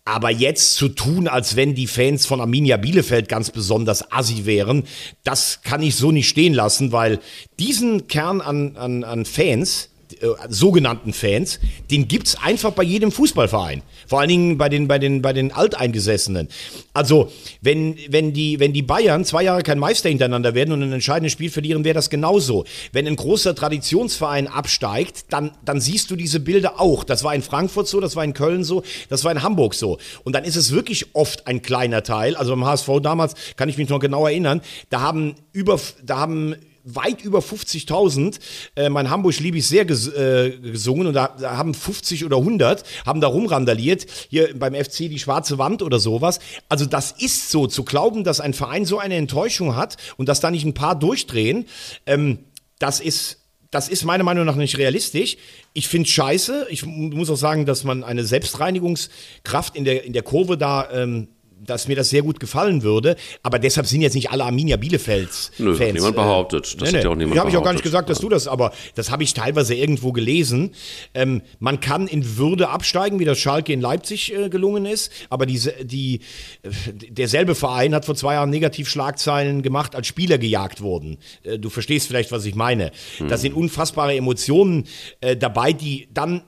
Aber jetzt zu tun, als wenn die Fans von Arminia Bielefeld ganz besonders assi wären, das kann ich so nicht stehen lassen, weil diesen Kern an, an, an Fans, äh, sogenannten Fans, den gibt es einfach bei jedem Fußballverein. Vor allen Dingen bei den, bei den, bei den Alteingesessenen. Also, wenn, wenn, die, wenn die Bayern zwei Jahre kein Meister hintereinander werden und ein entscheidendes Spiel verlieren, wäre das genauso. Wenn ein großer Traditionsverein absteigt, dann, dann siehst du diese Bilder auch. Das war in Frankfurt so, das war in Köln so, das war in Hamburg so. Und dann ist es wirklich oft ein kleiner Teil. Also beim HSV damals kann ich mich noch genau erinnern, da haben über, da haben weit über 50.000. Äh, mein Hamburg liebe ich sehr ges äh, gesungen und da, da, haben 50 oder 100 haben da rumrandaliert. Hier beim FC die schwarze Wand oder sowas. Also das ist so zu glauben, dass ein Verein so eine Enttäuschung hat und dass da nicht ein paar durchdrehen. Ähm, das ist das ist meiner Meinung nach nicht realistisch. Ich finde scheiße. Ich muss auch sagen, dass man eine Selbstreinigungskraft in der, in der Kurve da ähm, dass mir das sehr gut gefallen würde. Aber deshalb sind jetzt nicht alle Arminia Bielefelds Nö, Fans. Hat niemand behauptet. Das nee, nee. ja auch niemand Habe ich auch gar nicht gesagt, dass du das, aber das habe ich teilweise irgendwo gelesen. Ähm, man kann in Würde absteigen, wie das Schalke in Leipzig äh, gelungen ist. Aber diese, die, äh, derselbe Verein hat vor zwei Jahren Negativschlagzeilen gemacht, als Spieler gejagt wurden. Äh, du verstehst vielleicht, was ich meine. Hm. Da sind unfassbare Emotionen äh, dabei, die dann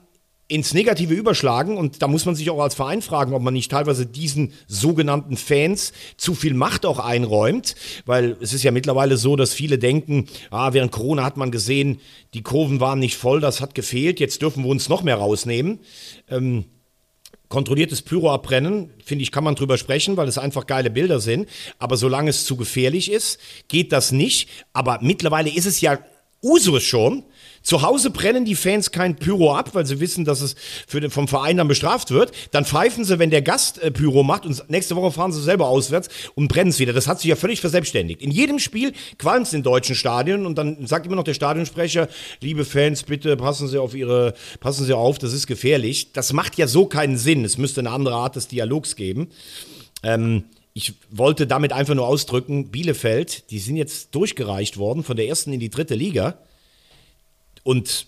ins Negative überschlagen. Und da muss man sich auch als Verein fragen, ob man nicht teilweise diesen sogenannten Fans zu viel Macht auch einräumt. Weil es ist ja mittlerweile so, dass viele denken, ah, während Corona hat man gesehen, die Kurven waren nicht voll, das hat gefehlt, jetzt dürfen wir uns noch mehr rausnehmen. Ähm, kontrolliertes Pyro abbrennen, finde ich, kann man drüber sprechen, weil es einfach geile Bilder sind. Aber solange es zu gefährlich ist, geht das nicht. Aber mittlerweile ist es ja Usus schon, zu Hause brennen die Fans kein Pyro ab, weil sie wissen, dass es für den, vom Verein dann bestraft wird. Dann pfeifen sie, wenn der Gast äh, Pyro macht und nächste Woche fahren sie selber auswärts und brennen es wieder. Das hat sich ja völlig verselbstständigt. In jedem Spiel qualmt es in deutschen Stadien und dann sagt immer noch der Stadionsprecher, liebe Fans, bitte passen Sie auf Ihre, passen Sie auf, das ist gefährlich. Das macht ja so keinen Sinn. Es müsste eine andere Art des Dialogs geben. Ähm, ich wollte damit einfach nur ausdrücken, Bielefeld, die sind jetzt durchgereicht worden von der ersten in die dritte Liga. Und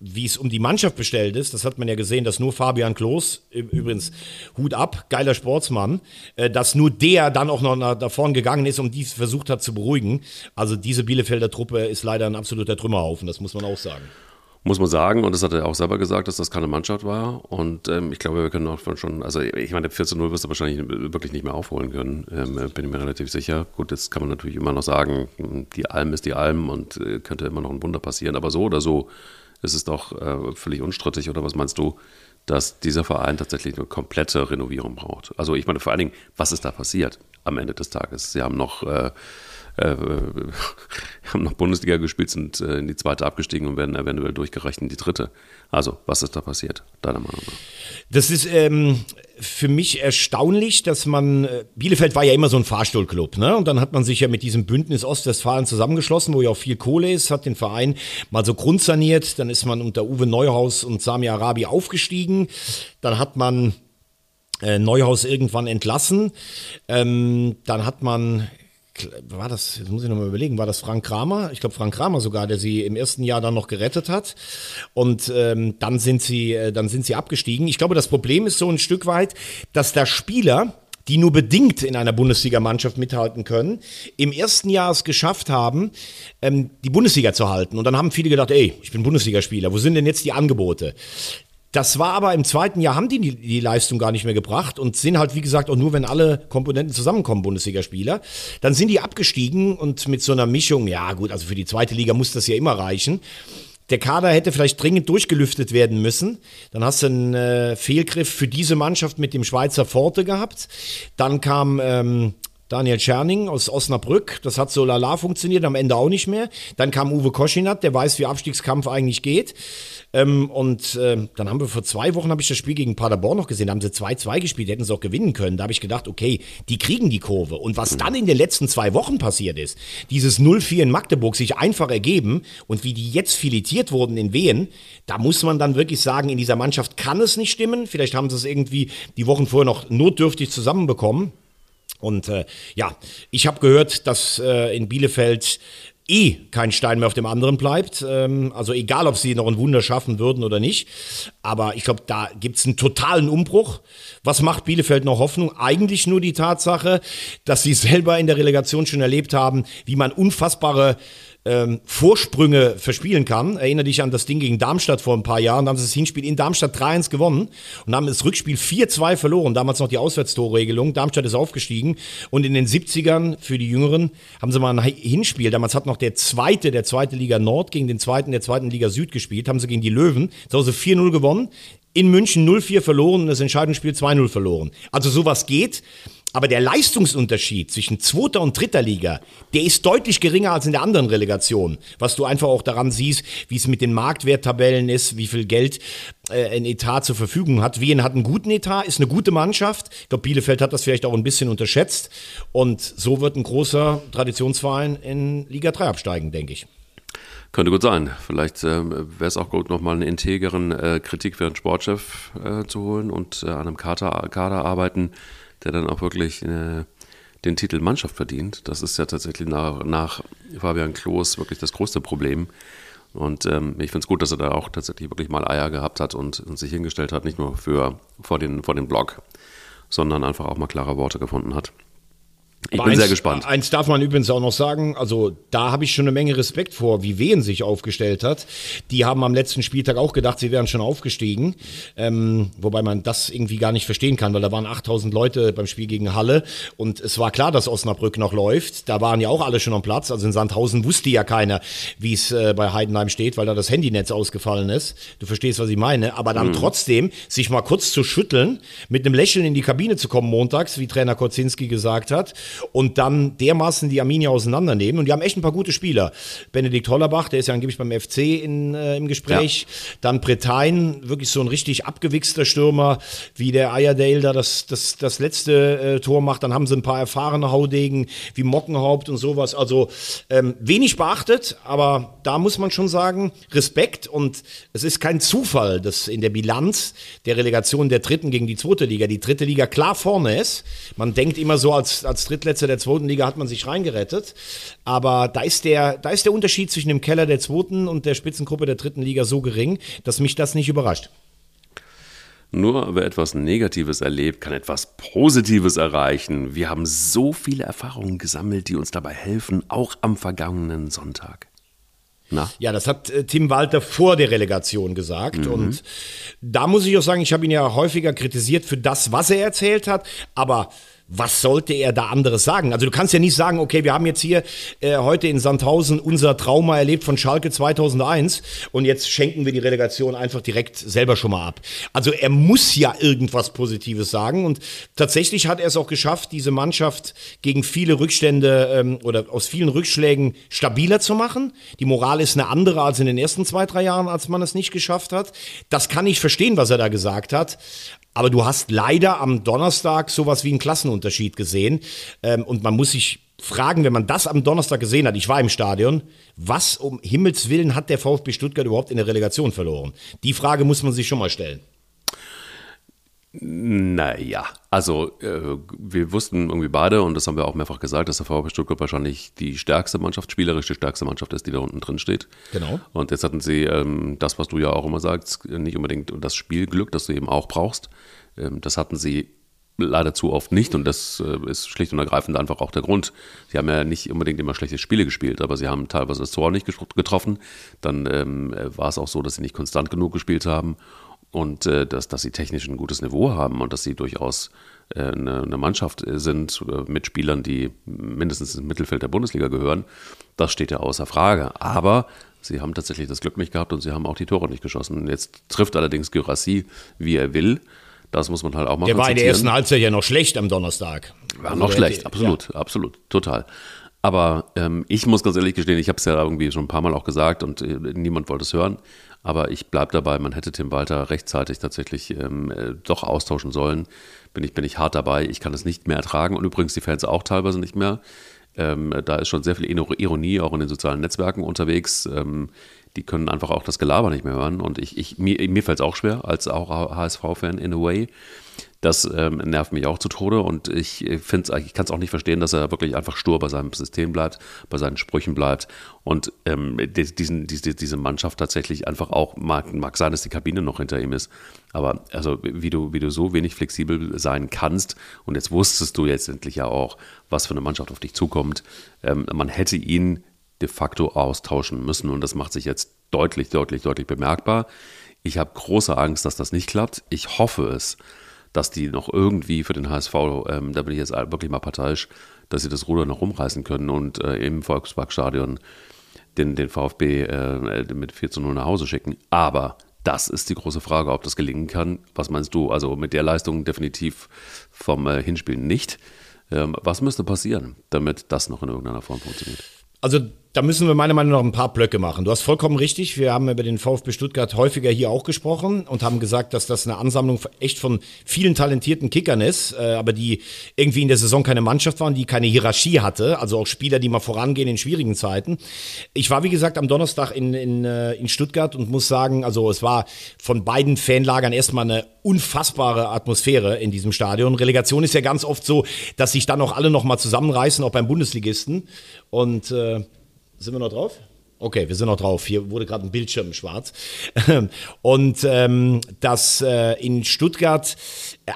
wie es um die Mannschaft bestellt ist, das hat man ja gesehen, dass nur Fabian Klos, übrigens Hut ab, geiler Sportsmann, äh, dass nur der dann auch noch nach, nach vorn gegangen ist und dies versucht hat zu beruhigen. Also diese Bielefelder Truppe ist leider ein absoluter Trümmerhaufen, das muss man auch sagen muss man sagen, und das hat er auch selber gesagt, dass das keine Mannschaft war. Und ähm, ich glaube, wir können auch schon, also ich meine, 14 0 wirst du wahrscheinlich wirklich nicht mehr aufholen können, ähm, bin ich mir relativ sicher. Gut, jetzt kann man natürlich immer noch sagen, die Alm ist die Alm und äh, könnte immer noch ein Wunder passieren. Aber so oder so ist es doch äh, völlig unstrittig, oder was meinst du, dass dieser Verein tatsächlich eine komplette Renovierung braucht? Also ich meine, vor allen Dingen, was ist da passiert am Ende des Tages? Sie haben noch äh, äh, haben noch Bundesliga gespielt, sind äh, in die zweite abgestiegen und werden eventuell durchgereicht in die dritte. Also, was ist da passiert, deiner Meinung nach? Das ist ähm, für mich erstaunlich, dass man, äh, Bielefeld war ja immer so ein Fahrstuhlclub, ne? Und dann hat man sich ja mit diesem Bündnis Ostwestfalen zusammengeschlossen, wo ja auch viel Kohle ist, hat den Verein mal so grundsaniert, dann ist man unter Uwe Neuhaus und Sami Arabi aufgestiegen, dann hat man äh, Neuhaus irgendwann entlassen, ähm, dann hat man war das, jetzt muss ich nochmal überlegen, war das Frank Kramer? Ich glaube Frank Kramer sogar, der sie im ersten Jahr dann noch gerettet hat. Und ähm, dann sind sie, äh, dann sind sie abgestiegen. Ich glaube, das Problem ist so ein Stück weit, dass da Spieler, die nur bedingt in einer Bundesligamannschaft mithalten können, im ersten Jahr es geschafft haben, ähm, die Bundesliga zu halten. Und dann haben viele gedacht, ey, ich bin Bundesligaspieler, wo sind denn jetzt die Angebote? Das war aber im zweiten Jahr, haben die, die Leistung gar nicht mehr gebracht und sind halt, wie gesagt, auch nur, wenn alle Komponenten zusammenkommen, Bundesligaspieler. Dann sind die abgestiegen und mit so einer Mischung, ja gut, also für die zweite Liga muss das ja immer reichen. Der Kader hätte vielleicht dringend durchgelüftet werden müssen. Dann hast du einen äh, Fehlgriff für diese Mannschaft mit dem Schweizer Forte gehabt. Dann kam ähm, Daniel Scherning aus Osnabrück. Das hat so lala funktioniert, am Ende auch nicht mehr. Dann kam Uwe Koschinat, der weiß, wie Abstiegskampf eigentlich geht. Ähm, und äh, dann haben wir vor zwei Wochen habe ich das Spiel gegen Paderborn noch gesehen. Da haben sie 2-2 gespielt, hätten sie auch gewinnen können. Da habe ich gedacht, okay, die kriegen die Kurve. Und was dann in den letzten zwei Wochen passiert ist, dieses 0-4 in Magdeburg sich einfach ergeben und wie die jetzt filetiert wurden in Wehen, da muss man dann wirklich sagen, in dieser Mannschaft kann es nicht stimmen. Vielleicht haben sie es irgendwie die Wochen vorher noch notdürftig zusammenbekommen. Und äh, ja, ich habe gehört, dass äh, in Bielefeld eh kein Stein mehr auf dem anderen bleibt. Ähm, also egal, ob sie noch ein Wunder schaffen würden oder nicht. Aber ich glaube, da gibt's einen totalen Umbruch. Was macht Bielefeld noch Hoffnung? Eigentlich nur die Tatsache, dass sie selber in der Relegation schon erlebt haben, wie man unfassbare ähm, Vorsprünge verspielen kann. Erinnere dich an das Ding gegen Darmstadt vor ein paar Jahren. Da haben sie das Hinspiel in Darmstadt 3-1 gewonnen und haben das Rückspiel 4-2 verloren. Damals noch die Auswärtstorregelung. Darmstadt ist aufgestiegen. Und in den 70ern, für die Jüngeren, haben sie mal ein Hinspiel. Damals hat noch der Zweite der Zweite Liga Nord gegen den Zweiten der Zweiten Liga Süd gespielt. Haben sie gegen die Löwen. Haben sie 4-0 gewonnen. In München 0-4 verloren und das Entscheidungsspiel 2-0 verloren. Also sowas geht. Aber der Leistungsunterschied zwischen zweiter und dritter Liga, der ist deutlich geringer als in der anderen Relegation. Was du einfach auch daran siehst, wie es mit den Marktwerttabellen ist, wie viel Geld äh, ein Etat zur Verfügung hat. Wien hat einen guten Etat, ist eine gute Mannschaft. Ich glaube, Bielefeld hat das vielleicht auch ein bisschen unterschätzt. Und so wird ein großer Traditionsverein in Liga 3 absteigen, denke ich. Könnte gut sein. Vielleicht äh, wäre es auch gut, nochmal einen integeren äh, Kritik für den Sportchef äh, zu holen und äh, an einem Kader, Kader arbeiten, der dann auch wirklich äh, den Titel Mannschaft verdient. Das ist ja tatsächlich nach, nach Fabian Klos wirklich das größte Problem. Und ähm, ich finde es gut, dass er da auch tatsächlich wirklich mal Eier gehabt hat und, und sich hingestellt hat, nicht nur für, vor, den, vor den Blog, sondern einfach auch mal klare Worte gefunden hat. Ich bin eins, sehr gespannt. Eins darf man übrigens auch noch sagen, also da habe ich schon eine Menge Respekt vor, wie Wehen sich aufgestellt hat. Die haben am letzten Spieltag auch gedacht, sie wären schon aufgestiegen, ähm, wobei man das irgendwie gar nicht verstehen kann, weil da waren 8000 Leute beim Spiel gegen Halle und es war klar, dass Osnabrück noch läuft. Da waren ja auch alle schon am Platz, also in Sandhausen wusste ja keiner, wie es äh, bei Heidenheim steht, weil da das Handynetz ausgefallen ist. Du verstehst, was ich meine. Aber dann trotzdem sich mal kurz zu schütteln, mit einem Lächeln in die Kabine zu kommen montags, wie Trainer Kocinski gesagt hat, und dann dermaßen die Arminia auseinandernehmen. Und die haben echt ein paar gute Spieler. Benedikt Hollerbach, der ist ja angeblich beim FC in, äh, im Gespräch. Dann Bretain, wirklich so ein richtig abgewichster Stürmer, wie der Ayerdale da das, das, das letzte äh, Tor macht. Dann haben sie ein paar erfahrene Haudegen wie Mockenhaupt und sowas. Also ähm, wenig beachtet, aber da muss man schon sagen, Respekt. Und es ist kein Zufall, dass in der Bilanz der Relegation der dritten gegen die zweite Liga, die dritte Liga klar vorne ist. Man denkt immer so, als, als Drittletzter der zweiten Liga hat man sich reingerettet. Aber da ist, der, da ist der Unterschied zwischen dem Keller der zweiten und der Spitzengruppe der dritten Liga so gering, dass mich das nicht überrascht. Nur wer etwas Negatives erlebt, kann etwas Positives erreichen. Wir haben so viele Erfahrungen gesammelt, die uns dabei helfen, auch am vergangenen Sonntag. Na? Ja, das hat äh, Tim Walter vor der Relegation gesagt. Und da muss ich auch sagen, ich habe ihn ja häufiger kritisiert für das, was er erzählt hat. Aber was sollte er da anderes sagen? Also du kannst ja nicht sagen, okay, wir haben jetzt hier äh, heute in Sandhausen unser Trauma erlebt von Schalke 2001 und jetzt schenken wir die Relegation einfach direkt selber schon mal ab. Also er muss ja irgendwas Positives sagen und tatsächlich hat er es auch geschafft, diese Mannschaft gegen viele Rückstände ähm, oder aus vielen Rückschlägen stabiler zu machen. Die Moral ist eine andere als in den ersten zwei, drei Jahren, als man es nicht geschafft hat. Das kann ich verstehen, was er da gesagt hat. Aber du hast leider am Donnerstag sowas wie einen Klassenunterschied gesehen. Ähm, und man muss sich fragen, wenn man das am Donnerstag gesehen hat, ich war im Stadion, was um Himmels Willen hat der VfB Stuttgart überhaupt in der Relegation verloren? Die Frage muss man sich schon mal stellen. Naja, also äh, wir wussten irgendwie beide, und das haben wir auch mehrfach gesagt, dass der VfB Stuttgart wahrscheinlich die stärkste Mannschaft, spielerisch die stärkste Mannschaft ist, die da unten drin steht. Genau. Und jetzt hatten sie ähm, das, was du ja auch immer sagst, nicht unbedingt das Spielglück, das du eben auch brauchst. Ähm, das hatten sie leider zu oft nicht und das äh, ist schlicht und ergreifend einfach auch der Grund. Sie haben ja nicht unbedingt immer schlechte Spiele gespielt, aber sie haben teilweise das Tor nicht getroffen. Dann ähm, war es auch so, dass sie nicht konstant genug gespielt haben und äh, dass, dass sie technisch ein gutes Niveau haben und dass sie durchaus äh, eine, eine Mannschaft äh, sind äh, mit Spielern, die mindestens ins Mittelfeld der Bundesliga gehören, das steht ja außer Frage. Aber sie haben tatsächlich das Glück nicht gehabt und sie haben auch die Tore nicht geschossen. Jetzt trifft allerdings Gyrassi, wie er will. Das muss man halt auch mal Der war in der ersten Halbzeit ja noch schlecht am Donnerstag. War noch schlecht, absolut, ja. absolut, total. Aber ähm, ich muss ganz ehrlich gestehen, ich habe es ja irgendwie schon ein paar Mal auch gesagt und äh, niemand wollte es hören. Aber ich bleibe dabei, man hätte Tim Walter rechtzeitig tatsächlich ähm, äh, doch austauschen sollen. Bin ich, bin ich hart dabei. Ich kann es nicht mehr ertragen und übrigens die Fans auch teilweise nicht mehr. Ähm, da ist schon sehr viel Ironie auch in den sozialen Netzwerken unterwegs. Ähm, die können einfach auch das Gelaber nicht mehr hören. Und ich, ich mir, mir fällt es auch schwer, als auch HSV-Fan in a way. Das ähm, nervt mich auch zu Tode und ich finde ich kann es auch nicht verstehen, dass er wirklich einfach stur bei seinem System bleibt, bei seinen Sprüchen bleibt und ähm, diesen, diese, diese Mannschaft tatsächlich einfach auch, mag, mag sein, dass die Kabine noch hinter ihm ist, aber also wie du, wie du so wenig flexibel sein kannst und jetzt wusstest du jetzt endlich ja auch, was für eine Mannschaft auf dich zukommt, ähm, man hätte ihn de facto austauschen müssen und das macht sich jetzt deutlich, deutlich, deutlich bemerkbar. Ich habe große Angst, dass das nicht klappt. Ich hoffe es dass die noch irgendwie für den HSV, ähm, da bin ich jetzt wirklich mal parteiisch, dass sie das Ruder noch rumreißen können und äh, im Volksparkstadion den, den VfB äh, mit 4 zu 0 nach Hause schicken. Aber das ist die große Frage, ob das gelingen kann. Was meinst du? Also mit der Leistung definitiv vom äh, Hinspiel nicht. Ähm, was müsste passieren, damit das noch in irgendeiner Form funktioniert? Also da müssen wir meiner Meinung nach ein paar Blöcke machen. Du hast vollkommen richtig. Wir haben über den VfB Stuttgart häufiger hier auch gesprochen und haben gesagt, dass das eine Ansammlung echt von vielen talentierten Kickern ist, äh, aber die irgendwie in der Saison keine Mannschaft waren, die keine Hierarchie hatte. Also auch Spieler, die mal vorangehen in schwierigen Zeiten. Ich war, wie gesagt, am Donnerstag in, in, äh, in Stuttgart und muss sagen, also es war von beiden Fanlagern erstmal eine unfassbare Atmosphäre in diesem Stadion. Relegation ist ja ganz oft so, dass sich dann auch alle nochmal zusammenreißen, auch beim Bundesligisten. Und äh, sind wir noch drauf? Okay, wir sind noch drauf. Hier wurde gerade ein Bildschirm schwarz. Und ähm, dass äh, in Stuttgart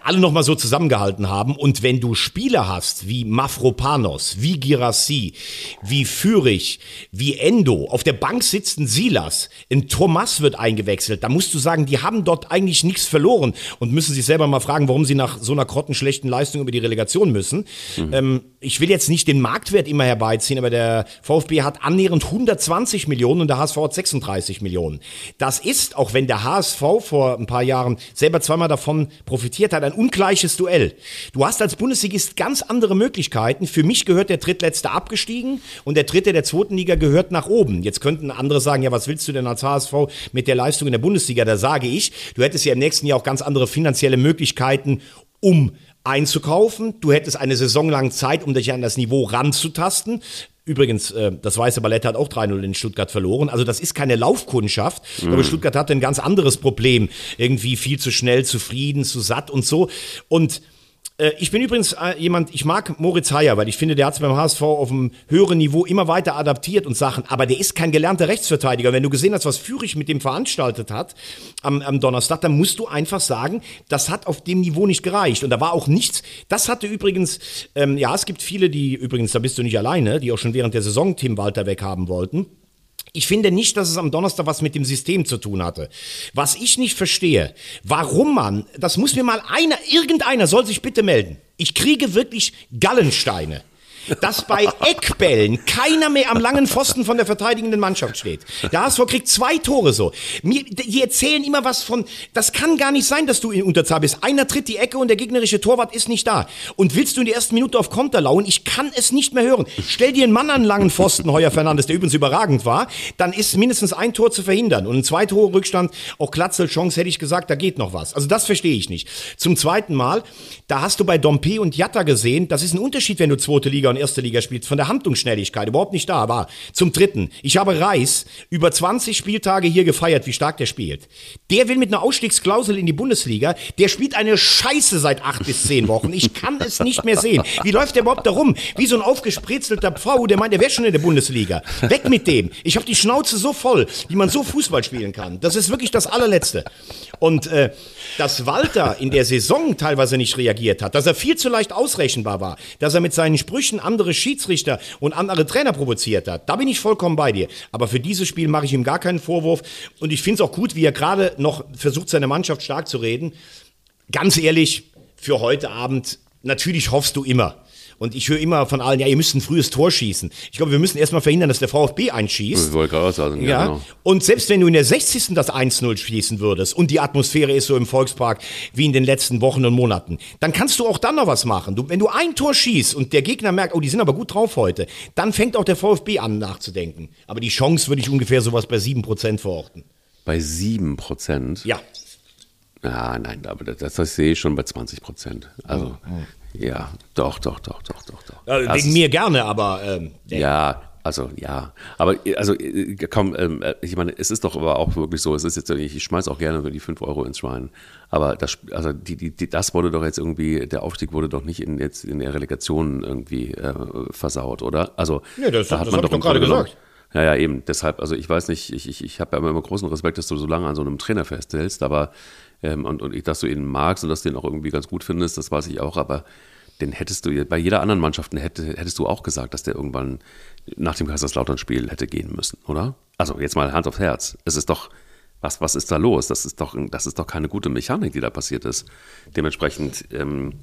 alle nochmal so zusammengehalten haben. Und wenn du Spieler hast wie Mafropanos, wie Girassi, wie Fürich, wie Endo, auf der Bank sitzt ein Silas, ein Thomas wird eingewechselt, da musst du sagen, die haben dort eigentlich nichts verloren und müssen sich selber mal fragen, warum sie nach so einer grottenschlechten Leistung über die Relegation müssen. Mhm. Ähm, ich will jetzt nicht den Marktwert immer herbeiziehen, aber der VfB hat annähernd 120 Millionen und der HSV hat 36 Millionen. Das ist, auch wenn der HSV vor ein paar Jahren selber zweimal davon profitiert hat, halt ein ungleiches Duell. Du hast als Bundesligist ganz andere Möglichkeiten. Für mich gehört der Drittletzte abgestiegen und der Dritte der zweiten Liga gehört nach oben. Jetzt könnten andere sagen, ja, was willst du denn als HSV mit der Leistung in der Bundesliga? Da sage ich, du hättest ja im nächsten Jahr auch ganz andere finanzielle Möglichkeiten, um einzukaufen. Du hättest eine Saison lang Zeit, um dich an das Niveau ranzutasten. Übrigens, äh, das Weiße Ballett hat auch 3-0 in Stuttgart verloren. Also das ist keine Laufkundschaft. Mhm. Aber Stuttgart hatte ein ganz anderes Problem. Irgendwie viel zu schnell, zufrieden, zu satt und so. Und ich bin übrigens äh, jemand, ich mag Moritz Heyer, weil ich finde, der hat es beim HSV auf einem höheren Niveau immer weiter adaptiert und Sachen, aber der ist kein gelernter Rechtsverteidiger. Wenn du gesehen hast, was Fürich mit dem veranstaltet hat am, am Donnerstag, dann musst du einfach sagen, das hat auf dem Niveau nicht gereicht. Und da war auch nichts. Das hatte übrigens, ähm, ja, es gibt viele, die übrigens, da bist du nicht alleine, die auch schon während der Saison Tim Walter weghaben wollten. Ich finde nicht, dass es am Donnerstag was mit dem System zu tun hatte. Was ich nicht verstehe, warum man, das muss mir mal einer, irgendeiner soll sich bitte melden. Ich kriege wirklich Gallensteine dass bei Eckbällen keiner mehr am langen Pfosten von der verteidigenden Mannschaft steht. Der HSV kriegt zwei Tore so. Mir, die erzählen immer was von, das kann gar nicht sein, dass du in Unterzahl bist. Einer tritt die Ecke und der gegnerische Torwart ist nicht da. Und willst du in der ersten Minute auf Konter lauen? Ich kann es nicht mehr hören. Stell dir einen Mann an langen Pfosten, Heuer Fernandes, der übrigens überragend war, dann ist mindestens ein Tor zu verhindern. Und ein zwei Tore Rückstand, auch Klatzel Chance, hätte ich gesagt, da geht noch was. Also das verstehe ich nicht. Zum zweiten Mal, da hast du bei Dompe und Jatta gesehen, das ist ein Unterschied, wenn du zweite Liga und erste Liga spielst, von der Handlungsschnelligkeit überhaupt nicht da war. Zum Dritten, ich habe Reis über 20 Spieltage hier gefeiert, wie stark der spielt. Der will mit einer Ausstiegsklausel in die Bundesliga, der spielt eine Scheiße seit acht bis zehn Wochen. Ich kann es nicht mehr sehen. Wie läuft der überhaupt da rum? Wie so ein aufgespritzelter Pfau, der meint, der wäre schon in der Bundesliga. Weg mit dem. Ich habe die Schnauze so voll, wie man so Fußball spielen kann. Das ist wirklich das allerletzte. Und äh, dass Walter in der Saison teilweise nicht reagiert hat, dass er viel zu leicht ausrechenbar war, dass er mit seinen Sprüchen andere Schiedsrichter und andere Trainer provoziert hat, da bin ich vollkommen bei dir. Aber für dieses Spiel mache ich ihm gar keinen Vorwurf und ich finde es auch gut, wie er gerade noch versucht, seine Mannschaft stark zu reden. Ganz ehrlich, für heute Abend natürlich hoffst du immer. Und ich höre immer von allen, ja, ihr müsst ein frühes Tor schießen. Ich glaube, wir müssen erstmal verhindern, dass der VfB einschießt. Ich wollte gerade sagen, ja, Ja, genau. und selbst wenn du in der 60. das 1-0 schießen würdest und die Atmosphäre ist so im Volkspark wie in den letzten Wochen und Monaten, dann kannst du auch dann noch was machen. Du, wenn du ein Tor schießt und der Gegner merkt, oh, die sind aber gut drauf heute, dann fängt auch der VfB an nachzudenken. Aber die Chance würde ich ungefähr sowas bei 7% verorten. Bei 7 Prozent. Ja. Ja, nein, aber das, das sehe ich schon bei 20 Prozent. Also, ja, doch, doch, doch, doch, doch, doch. Das wegen ist- mir gerne, aber ähm, Ja, also ja, aber also äh, komm, ähm, äh, ich meine, es ist doch aber auch wirklich so, es ist jetzt, ich, schmeiß auch gerne über die 5 Euro ins Schwein, aber das, also die, die, die, das wurde doch jetzt irgendwie, der Aufstieg wurde doch nicht in, jetzt in der Relegation irgendwie äh, versaut, oder? Also Nee, das- da hat das man ich doch doch gerade Grunde genommen- gesagt. Ja, ja, eben. Deshalb, also ich weiß nicht, ich, ich, ich habe ja immer großen Respekt, dass du so lange an so einem Trainer festhältst, aber ähm, und, und ich, dass du ihn magst und dass du ihn auch irgendwie ganz gut findest, das weiß ich auch, aber den hättest du bei jeder anderen Mannschaft hätte, hättest du auch gesagt, dass der irgendwann nach dem Kaiserslautern-Spiel hätte gehen müssen, oder? Also jetzt mal Hand aufs Herz. Es ist doch, was, was ist da los? Das ist doch, das ist doch keine gute Mechanik, die da passiert ist. Dementsprechend ähm,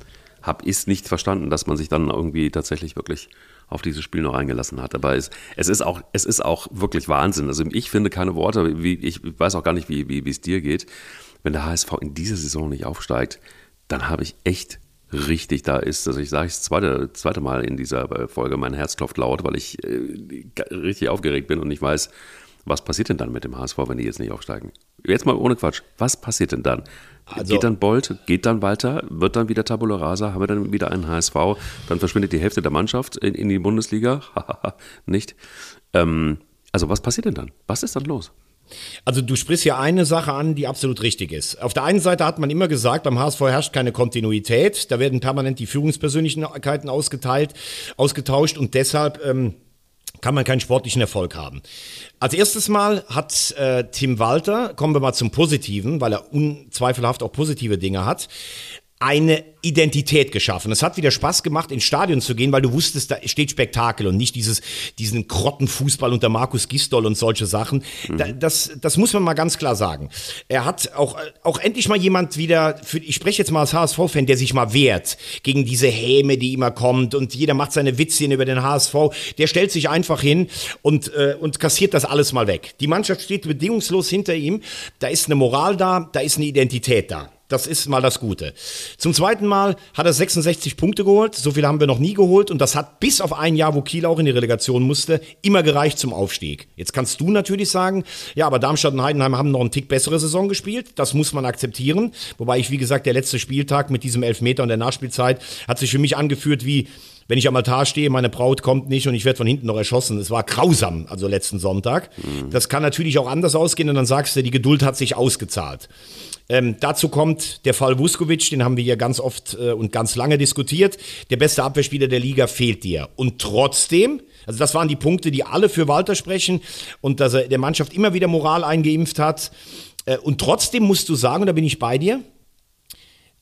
habe ich es nicht verstanden, dass man sich dann irgendwie tatsächlich wirklich auf dieses Spiel noch eingelassen hat. Aber es, es, ist, auch, es ist auch wirklich Wahnsinn. Also ich finde keine Worte, wie, ich weiß auch gar nicht, wie, wie es dir geht. Wenn der HSV in dieser Saison nicht aufsteigt, dann habe ich echt richtig da ist. Also ich sage es zweite, zweite Mal in dieser äh, Folge, mein Herz klopft laut, weil ich äh, richtig aufgeregt bin und ich weiß, was passiert denn dann mit dem HSV, wenn die jetzt nicht aufsteigen? Jetzt mal ohne Quatsch. Was passiert denn dann? Also- geht dann Bolt, geht dann Walter, wird dann wieder Tabula Rasa, haben wir dann wieder einen HSV, dann verschwindet die Hälfte der Mannschaft in, in die Bundesliga? Nicht. Ähm, also was passiert denn dann? Was ist dann los? Also du sprichst ja eine Sache an, die absolut richtig ist. Auf der einen Seite hat man immer gesagt, beim HSV herrscht keine Kontinuität. Da werden permanent die Führungspersönlichkeiten ausgeteilt, ausgetauscht und deshalb ähm, kann man keinen sportlichen Erfolg haben. Als erstes Mal hat äh, Tim Walter, kommen wir mal zum Positiven, weil er unzweifelhaft auch positive Dinge hat, eine Identität geschaffen. Es hat wieder Spaß gemacht, ins Stadion zu gehen, weil du wusstest, da steht Spektakel und nicht dieses, diesen Grottenfußball unter Markus Gisdol und solche Sachen. Da, das, das muss man mal ganz klar sagen. Er hat auch, auch endlich mal jemand wieder, für, ich spreche jetzt mal als HSV-Fan, der sich mal wehrt gegen diese Häme, die immer kommt und jeder macht seine Witzchen über den HSV. Der stellt sich einfach hin und, äh, und kassiert das alles mal weg. Die Mannschaft steht bedingungslos hinter ihm. Da ist eine Moral da, da ist eine Identität da. Das ist mal das Gute. Zum zweiten Mal hat er 66 Punkte geholt. So viel haben wir noch nie geholt. Und das hat bis auf ein Jahr, wo Kiel auch in die Relegation musste, immer gereicht zum Aufstieg. Jetzt kannst du natürlich sagen, ja, aber Darmstadt und Heidenheim haben noch einen Tick bessere Saison gespielt. Das muss man akzeptieren. Wobei ich, wie gesagt, der letzte Spieltag mit diesem Elfmeter und der Nachspielzeit hat sich für mich angeführt wie, wenn ich am Altar stehe, meine Braut kommt nicht und ich werde von hinten noch erschossen. Es war grausam, also letzten Sonntag. Das kann natürlich auch anders ausgehen und dann sagst du, die Geduld hat sich ausgezahlt. Ähm, dazu kommt der Fall Vuskovic, den haben wir hier ganz oft äh, und ganz lange diskutiert. Der beste Abwehrspieler der Liga fehlt dir. Und trotzdem, also das waren die Punkte, die alle für Walter sprechen und dass er der Mannschaft immer wieder Moral eingeimpft hat. Äh, und trotzdem musst du sagen, und da bin ich bei dir,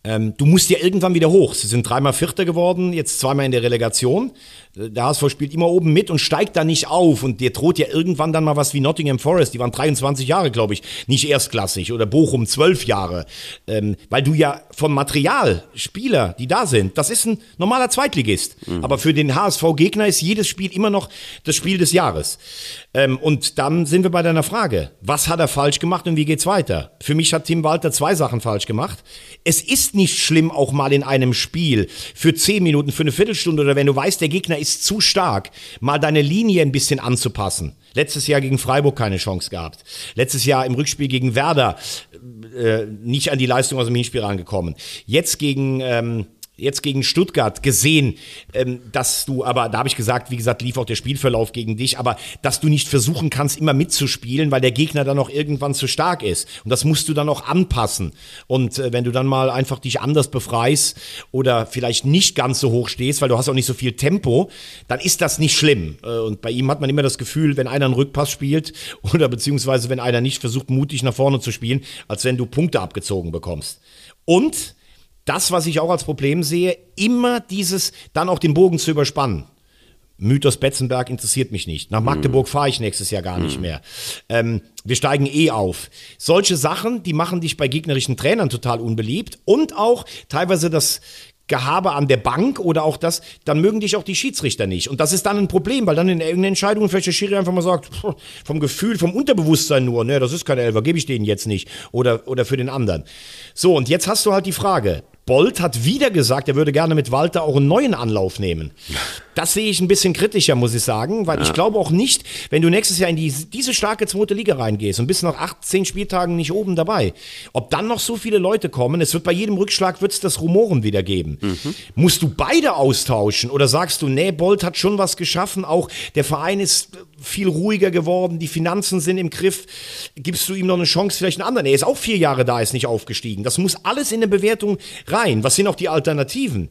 ähm, du musst ja irgendwann wieder hoch. Sie sind dreimal Vierter geworden, jetzt zweimal in der Relegation. Der HSV spielt immer oben mit und steigt da nicht auf. Und dir droht ja irgendwann dann mal was wie Nottingham Forest. Die waren 23 Jahre, glaube ich, nicht erstklassig. Oder Bochum 12 Jahre. Ähm, weil du ja vom Material, Spieler, die da sind, das ist ein normaler Zweitligist. Aber für den HSV-Gegner ist jedes Spiel immer noch das Spiel des Jahres. Ähm, und dann sind wir bei deiner Frage. Was hat er falsch gemacht und wie geht's weiter? Für mich hat Tim Walter zwei Sachen falsch gemacht. Es ist nicht schlimm, auch mal in einem Spiel für zehn Minuten, für eine Viertelstunde oder wenn du weißt, der Gegner ist zu stark, mal deine Linie ein bisschen anzupassen. Letztes Jahr gegen Freiburg keine Chance gehabt. Letztes Jahr im Rückspiel gegen Werder äh, nicht an die Leistung aus dem Hinspiel rangekommen. Jetzt gegen ähm, jetzt gegen Stuttgart gesehen, ähm, dass du, aber da habe ich gesagt, wie gesagt, lief auch der Spielverlauf gegen dich, aber dass du nicht versuchen kannst, immer mitzuspielen, weil der Gegner dann auch irgendwann zu stark ist. Und das musst du dann auch anpassen. Und äh, wenn du dann mal einfach dich anders befreist oder vielleicht nicht ganz so hoch stehst, weil du hast auch nicht so viel Tempo, dann ist das nicht schlimm. Äh, und bei ihm hat man immer das Gefühl, wenn einer einen Rückpass spielt oder beziehungsweise wenn einer nicht versucht, mutig nach vorne zu spielen, als wenn du Punkte abgezogen bekommst. Und das, was ich auch als Problem sehe, immer dieses, dann auch den Bogen zu überspannen. Mythos Betzenberg interessiert mich nicht. Nach Magdeburg fahre ich nächstes Jahr gar nicht mehr. Ähm, wir steigen eh auf. Solche Sachen, die machen dich bei gegnerischen Trainern total unbeliebt und auch teilweise das Gehabe an der Bank oder auch das, dann mögen dich auch die Schiedsrichter nicht. Und das ist dann ein Problem, weil dann in irgendeiner Entscheidung vielleicht der Schiri einfach mal sagt, vom Gefühl, vom Unterbewusstsein nur, ne, das ist kein Elfer, gebe ich denen jetzt nicht. Oder, oder für den anderen. So, und jetzt hast du halt die Frage, Bolt hat wieder gesagt, er würde gerne mit Walter auch einen neuen Anlauf nehmen. Das sehe ich ein bisschen kritischer, muss ich sagen, weil ja. ich glaube auch nicht, wenn du nächstes Jahr in die, diese starke zweite Liga reingehst und bist nach 18 Spieltagen nicht oben dabei, ob dann noch so viele Leute kommen, es wird bei jedem Rückschlag wird es das Rumoren wieder geben. Mhm. Musst du beide austauschen oder sagst du, nee, Bolt hat schon was geschaffen, auch der Verein ist viel ruhiger geworden, die Finanzen sind im Griff, gibst du ihm noch eine Chance, vielleicht einen anderen. Er ist auch vier Jahre da, ist nicht aufgestiegen. Das muss alles in eine Bewertung rein. Was sind auch die Alternativen?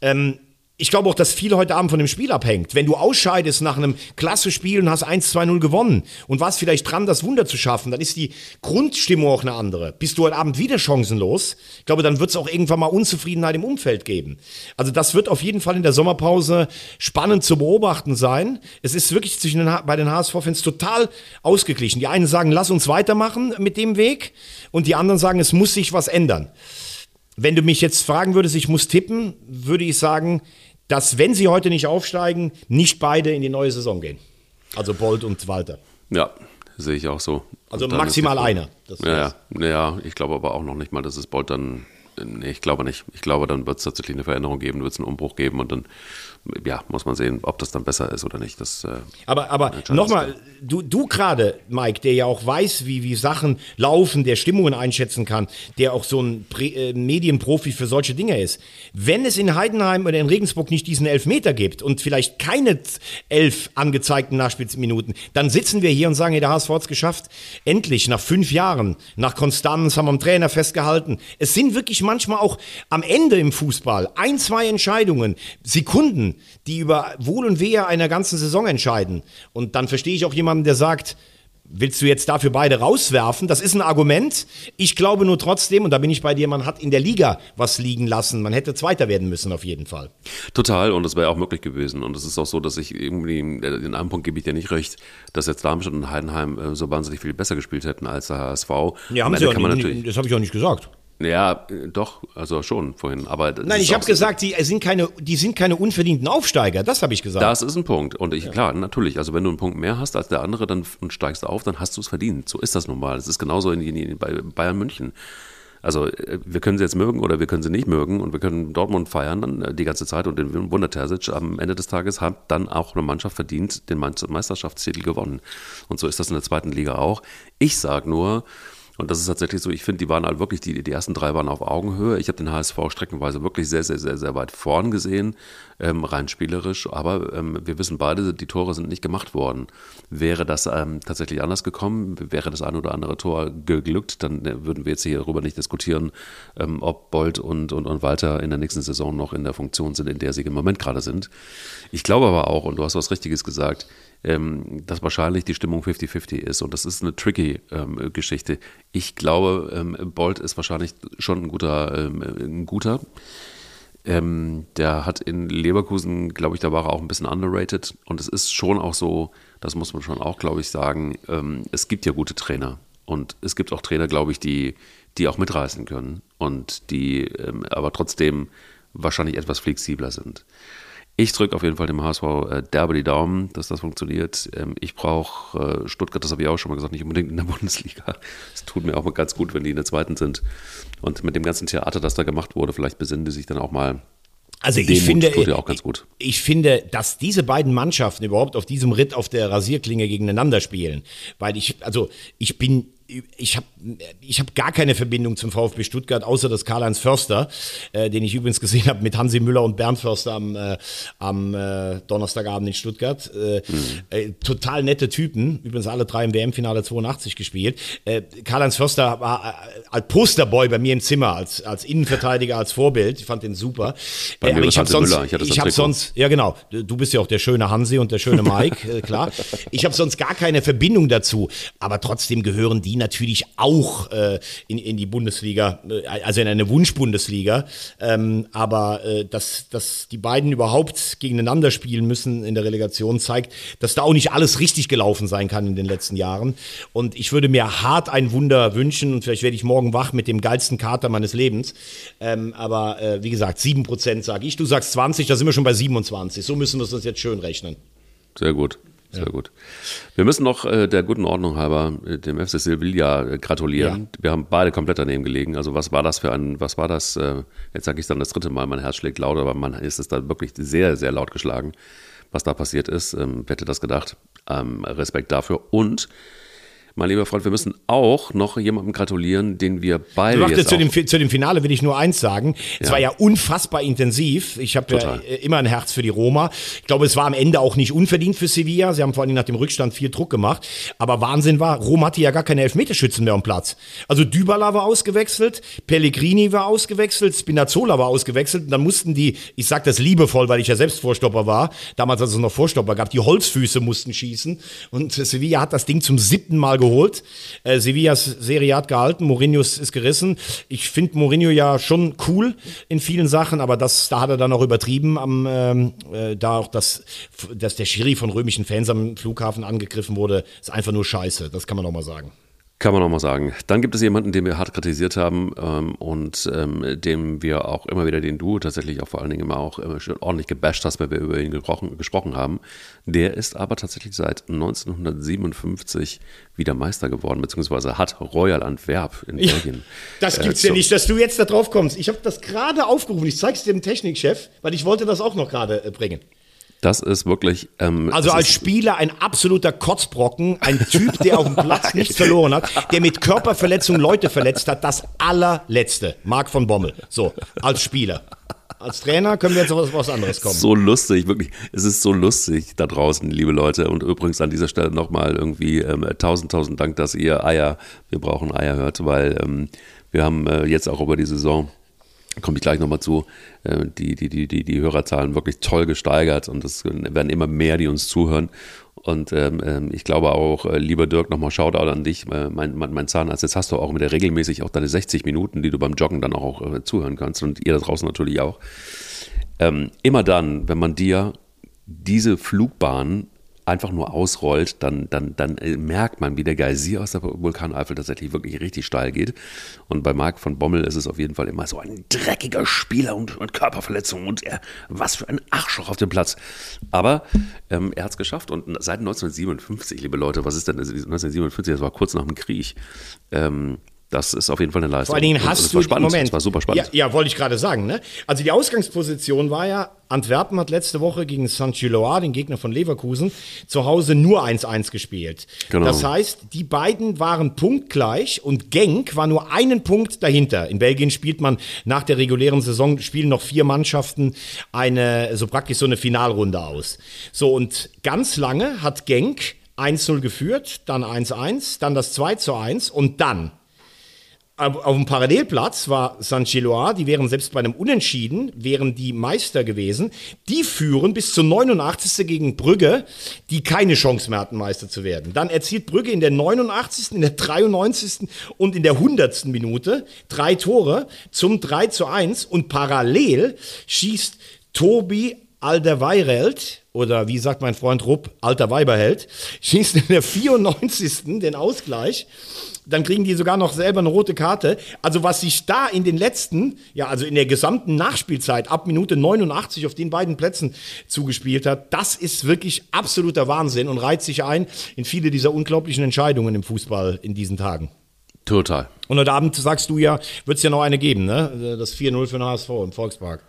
Ähm, ich glaube auch, dass viel heute Abend von dem Spiel abhängt. Wenn du ausscheidest nach einem klasse Spiel und hast 1-2-0 gewonnen und warst vielleicht dran, das Wunder zu schaffen, dann ist die Grundstimmung auch eine andere. Bist du heute Abend wieder chancenlos? Ich glaube, dann wird es auch irgendwann mal Unzufriedenheit im Umfeld geben. Also das wird auf jeden Fall in der Sommerpause spannend zu beobachten sein. Es ist wirklich zwischen den, bei den HSV-Fans total ausgeglichen. Die einen sagen, lass uns weitermachen mit dem Weg und die anderen sagen, es muss sich was ändern. Wenn du mich jetzt fragen würdest, ich muss tippen, würde ich sagen, dass, wenn sie heute nicht aufsteigen, nicht beide in die neue Saison gehen. Also Bolt und Walter. Ja, sehe ich auch so. Also maximal einer. ja, ja, ja, ich glaube aber auch noch nicht mal, dass es Bolt dann. Nee, ich glaube nicht. Ich glaube, dann wird es tatsächlich eine Veränderung geben, wird es einen Umbruch geben und dann ja, muss man sehen, ob das dann besser ist oder nicht. Das, äh, aber aber nochmal, du, du gerade, Mike, der ja auch weiß, wie, wie Sachen laufen, der Stimmungen einschätzen kann, der auch so ein Prä äh, Medienprofi für solche Dinge ist. Wenn es in Heidenheim oder in Regensburg nicht diesen Elfmeter gibt und vielleicht keine elf angezeigten Nachspielminuten, dann sitzen wir hier und sagen, hey, der HSV hat es geschafft. Endlich, nach fünf Jahren, nach Konstanz, haben wir am Trainer festgehalten. Es sind wirklich manchmal auch am Ende im Fußball ein, zwei Entscheidungen, Sekunden, die über Wohl und Wehe einer ganzen Saison entscheiden. Und dann verstehe ich auch jemanden, der sagt, Willst du jetzt dafür beide rauswerfen? Das ist ein Argument. Ich glaube nur trotzdem, und da bin ich bei dir, man hat in der Liga was liegen lassen. Man hätte Zweiter werden müssen, auf jeden Fall. Total, und das wäre auch möglich gewesen. Und es ist auch so, dass ich irgendwie, in einem Punkt gebe ich dir nicht recht, dass jetzt Darmstadt und Heidenheim äh, so wahnsinnig viel besser gespielt hätten als der HSV. Ja, haben sie auch nicht, das habe ich auch nicht gesagt. Ja, doch, also schon vorhin. Aber Nein, ich habe gesagt, die sind, keine, die sind keine unverdienten Aufsteiger. Das habe ich gesagt. Das ist ein Punkt. Und ich, ja. klar, natürlich. Also wenn du einen Punkt mehr hast als der andere dann und steigst auf, dann hast du es verdient. So ist das nun mal. Das ist genauso in, in, bei Bayern München. Also äh, wir können sie jetzt mögen oder wir können sie nicht mögen und wir können Dortmund feiern dann äh, die ganze Zeit und den Wunder Terzic am Ende des Tages hat dann auch eine Mannschaft verdient den Meisterschaftstitel gewonnen. Und so ist das in der zweiten Liga auch. Ich sage nur, und das ist tatsächlich so, ich finde, die waren halt wirklich, die, die ersten drei waren auf Augenhöhe. Ich habe den HSV streckenweise wirklich sehr, sehr, sehr, sehr weit vorn gesehen, ähm, rein spielerisch. Aber ähm, wir wissen beide, die Tore sind nicht gemacht worden. Wäre das ähm, tatsächlich anders gekommen, wäre das ein oder andere Tor geglückt, dann äh, würden wir jetzt hier darüber nicht diskutieren, ähm, ob Bolt und, und, und Walter in der nächsten Saison noch in der Funktion sind, in der sie im Moment gerade sind. Ich glaube aber auch, und du hast was Richtiges gesagt, ähm, dass wahrscheinlich die Stimmung 50-50 ist. Und das ist eine tricky ähm, Geschichte. Ich glaube, ähm, Bolt ist wahrscheinlich schon ein guter, ähm, ein guter. Ähm, der hat in Leverkusen, glaube ich, da war er auch ein bisschen underrated. Und es ist schon auch so, das muss man schon auch, glaube ich, sagen, ähm, es gibt ja gute Trainer. Und es gibt auch Trainer, glaube ich, die, die auch mitreißen können und die aber trotzdem wahrscheinlich etwas flexibler sind. Ich drücke auf jeden Fall dem HSV äh, derbe die Daumen, dass das funktioniert. Ähm, ich brauche äh, Stuttgart, das habe ich auch schon mal gesagt, nicht unbedingt in der Bundesliga. Es tut mir auch mal ganz gut, wenn die in der zweiten sind. Und mit dem ganzen Theater, das da gemacht wurde, vielleicht besinnen die sich dann auch mal also ich finde, ich, ich finde, dass diese beiden Mannschaften überhaupt auf diesem Ritt auf der Rasierklinge gegeneinander spielen, weil ich, also ich bin ich habe ich hab gar keine Verbindung zum VfB Stuttgart, außer das Karl-Heinz Förster, äh, den ich übrigens gesehen habe mit Hansi Müller und Bernd Förster am, äh, am äh, Donnerstagabend in Stuttgart. Äh, mhm. total nette Typen, übrigens alle drei im WM-Finale 82 gespielt. Äh, Karl-Heinz Förster war als Posterboy bei mir im Zimmer, als, als Innenverteidiger, als Vorbild. Ich fand den super. Bei mir aber ich habe sonst, Müller. ich, ich habe sonst, ja genau, du bist ja auch der schöne Hansi und der schöne Mike, klar. Ich habe sonst gar keine Verbindung dazu, aber trotzdem gehören die die natürlich auch äh, in, in die Bundesliga, äh, also in eine Wunschbundesliga. Ähm, aber äh, dass, dass die beiden überhaupt gegeneinander spielen müssen in der Relegation, zeigt, dass da auch nicht alles richtig gelaufen sein kann in den letzten Jahren. Und ich würde mir hart ein Wunder wünschen und vielleicht werde ich morgen wach mit dem geilsten Kater meines Lebens. Ähm, aber äh, wie gesagt, 7% sage ich, du sagst 20, da sind wir schon bei 27. So müssen wir es uns jetzt schön rechnen. Sehr gut. Sehr ja. gut. Wir müssen noch äh, der guten Ordnung halber äh, dem FC Sevilla äh, gratulieren. Ja. Wir haben beide komplett daneben gelegen. Also was war das für ein, was war das? Äh, jetzt sage ich dann das dritte Mal, mein Herz schlägt laut, aber man ist es da wirklich sehr, sehr laut geschlagen, was da passiert ist. Ähm, wer hätte das gedacht? Ähm, Respekt dafür. Und mein lieber Freund, wir müssen auch noch jemandem gratulieren, den wir beide. Du jetzt zu, dem, zu dem Finale will ich nur eins sagen. Es ja. war ja unfassbar intensiv. Ich habe ja immer ein Herz für die Roma. Ich glaube, es war am Ende auch nicht unverdient für Sevilla. Sie haben vor allem nach dem Rückstand viel Druck gemacht. Aber Wahnsinn war, Rom hatte ja gar keine Elfmeterschützen mehr am Platz. Also Dybala war ausgewechselt, Pellegrini war ausgewechselt, Spinazzola war ausgewechselt. Und dann mussten die, ich sage das liebevoll, weil ich ja selbst Vorstopper war, damals als es noch Vorstopper gab, die Holzfüße mussten schießen. Und Sevilla hat das Ding zum siebten Mal geholt. Äh, Sevillas Serie hat gehalten, Mourinho ist gerissen. Ich finde Mourinho ja schon cool in vielen Sachen, aber das, da hat er dann auch übertrieben, am, ähm, äh, da auch das, dass der Schiri von römischen Fans am Flughafen angegriffen wurde, ist einfach nur scheiße. Das kann man auch mal sagen. Kann man auch mal sagen. Dann gibt es jemanden, den wir hart kritisiert haben ähm, und ähm, dem wir auch immer wieder, den du tatsächlich auch vor allen Dingen immer auch äh, ordentlich gebasht hast, weil wir über ihn gesprochen, gesprochen haben. Der ist aber tatsächlich seit 1957 wieder Meister geworden, beziehungsweise hat Royal Antwerp in Belgien. Ja, das gibt's äh, ja nicht, dass du jetzt da drauf kommst. Ich habe das gerade aufgerufen. Ich zeig's dem Technikchef, weil ich wollte das auch noch gerade äh, bringen. Das ist wirklich. Ähm, also als Spieler ein absoluter Kotzbrocken, ein Typ, der auf dem Platz nichts verloren hat, der mit Körperverletzung Leute verletzt hat, das allerletzte. Marc von Bommel. So, als Spieler. Als Trainer können wir jetzt auf was anderes kommen. So lustig, wirklich. Es ist so lustig da draußen, liebe Leute. Und übrigens an dieser Stelle nochmal irgendwie ähm, tausend, tausend Dank, dass ihr Eier, wir brauchen Eier hört, weil ähm, wir haben äh, jetzt auch über die Saison komme ich gleich nochmal zu, äh, die, die, die, die, die Hörerzahlen wirklich toll gesteigert und es werden immer mehr, die uns zuhören. Und ähm, ähm ich glaube auch, äh, lieber Dirk, nochmal Shoutout an dich, äh, mein, mein, mein Zahnarzt. Jetzt hast du auch wieder regelmäßig auch deine 60 Minuten, die du beim Joggen dann auch äh, zuhören kannst und ihr da draußen natürlich auch. Ähm, immer dann, wenn man dir diese Flugbahn einfach nur ausrollt, dann, dann, dann äh, merkt man, wie der Geysir aus der Vulkaneifel tatsächlich wirklich richtig steil geht. Und bei Marc von Bommel ist es auf jeden Fall immer so ein dreckiger Spieler und, und Körperverletzung und er, was für ein Arschloch auf dem Platz. Aber ähm, er hat es geschafft und seit 1957, liebe Leute, was ist denn 1957? Das war kurz nach dem Krieg. Ähm, das ist auf jeden Fall eine Leistung. Vor allen Dingen hast du spannend. Moment. Das war super spannend. Ja, ja wollte ich gerade sagen. Ne? Also die Ausgangsposition war ja, Antwerpen hat letzte Woche gegen Saint-Gilloise, den Gegner von Leverkusen, zu Hause nur 1-1 gespielt. Genau. Das heißt, die beiden waren punktgleich und Genk war nur einen Punkt dahinter. In Belgien spielt man nach der regulären Saison, spielen noch vier Mannschaften eine, so praktisch so eine Finalrunde aus. So, und ganz lange hat Genk 1-0 geführt, dann 1-1, dann das 2-1 und dann auf dem Parallelplatz war San Gilois, die wären selbst bei einem Unentschieden, wären die Meister gewesen. Die führen bis zur 89. gegen Brügge, die keine Chance mehr hatten, Meister zu werden. Dann erzielt Brügge in der 89., in der 93. und in der 100. Minute drei Tore zum 3 zu 1 und parallel schießt Tobi Alderweireld, oder wie sagt mein Freund Rupp, alter Weiberheld, schießt in der 94. den Ausgleich dann kriegen die sogar noch selber eine rote Karte. Also was sich da in den letzten, ja, also in der gesamten Nachspielzeit ab Minute 89 auf den beiden Plätzen zugespielt hat, das ist wirklich absoluter Wahnsinn und reiht sich ein in viele dieser unglaublichen Entscheidungen im Fußball in diesen Tagen. Total. Und heute Abend sagst du ja, wird es ja noch eine geben, ne? Das 4-0 für den HSV im Volkspark.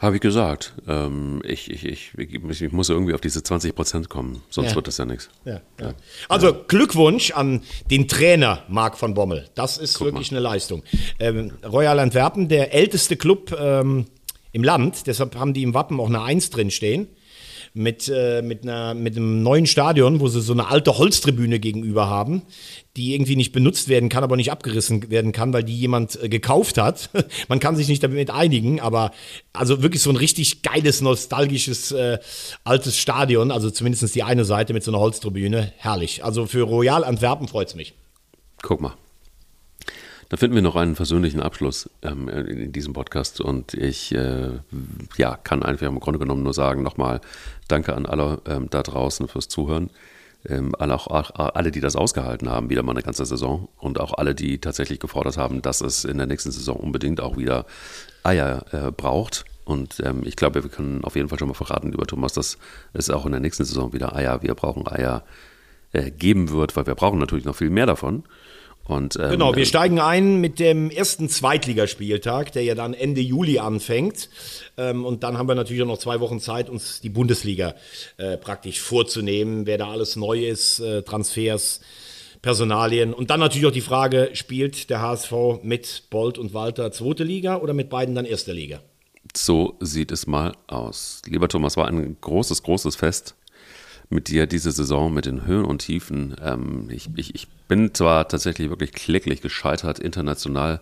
Habe ich gesagt. Ähm, ich, ich, ich, ich, muss irgendwie auf diese 20 Prozent kommen, sonst ja. wird das ja nichts. Ja, ja. Also Glückwunsch an den Trainer Marc von Bommel. Das ist Guck wirklich mal. eine Leistung. Ähm, Royal Antwerpen, der älteste Club ähm, im Land, deshalb haben die im Wappen auch eine Eins drin stehen mit, äh, mit, einer, mit einem neuen Stadion, wo sie so eine alte Holztribüne gegenüber haben, die irgendwie nicht benutzt werden kann, aber nicht abgerissen werden kann, weil die jemand äh, gekauft hat. Man kann sich nicht damit einigen, aber also wirklich so ein richtig geiles, nostalgisches, äh, altes Stadion, also zumindest die eine Seite mit so einer Holztribüne, herrlich. Also für Royal Antwerpen freut es mich. Guck mal. Da finden wir noch einen versöhnlichen Abschluss ähm, in diesem Podcast und ich äh, ja, kann einfach im Grunde genommen nur sagen, nochmal Danke an alle ähm, da draußen fürs Zuhören. Ähm, alle, auch, alle, die das ausgehalten haben, wieder mal eine ganze Saison und auch alle, die tatsächlich gefordert haben, dass es in der nächsten Saison unbedingt auch wieder Eier äh, braucht. Und ähm, ich glaube, wir können auf jeden Fall schon mal verraten, lieber Thomas, dass es auch in der nächsten Saison wieder Eier, wir brauchen Eier äh, geben wird, weil wir brauchen natürlich noch viel mehr davon. Und, ähm, genau, wir steigen ein mit dem ersten Zweitligaspieltag, der ja dann Ende Juli anfängt. Ähm, und dann haben wir natürlich auch noch zwei Wochen Zeit, uns die Bundesliga äh, praktisch vorzunehmen, wer da alles neu ist, äh, Transfers, Personalien. Und dann natürlich auch die Frage, spielt der HSV mit Bolt und Walter zweite Liga oder mit beiden dann erste Liga? So sieht es mal aus. Lieber Thomas, war ein großes, großes Fest mit dir diese Saison, mit den Höhen und Tiefen. Ähm, ich, ich, ich bin zwar tatsächlich wirklich kläglich gescheitert, international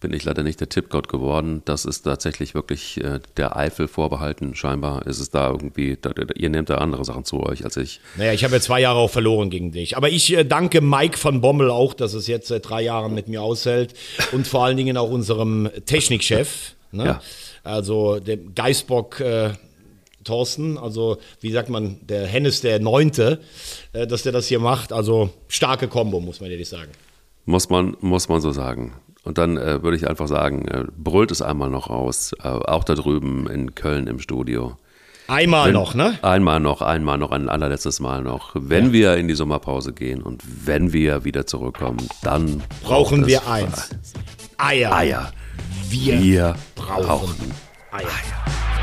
bin ich leider nicht der Tippgott geworden. Das ist tatsächlich wirklich äh, der Eifel vorbehalten. Scheinbar ist es da irgendwie, da, ihr nehmt da andere Sachen zu euch als ich. Naja, ich habe ja zwei Jahre auch verloren gegen dich. Aber ich äh, danke Mike von Bommel auch, dass es jetzt seit drei Jahren mit mir aushält. Und vor allen Dingen auch unserem Technikchef. Ne? Ja. Also dem Geisbock. Äh, Thorsten, also wie sagt man, der Hennes der Neunte, äh, dass der das hier macht. Also starke Kombo, muss man ehrlich sagen. Muss man, muss man so sagen. Und dann äh, würde ich einfach sagen, äh, brüllt es einmal noch aus, äh, auch da drüben in Köln im Studio. Einmal wenn, noch, ne? Einmal noch, einmal noch, ein allerletztes Mal noch. Wenn ja. wir in die Sommerpause gehen und wenn wir wieder zurückkommen, dann brauchen wir eins. Eier. Eier. Wir, wir brauchen, brauchen Eier. Eier.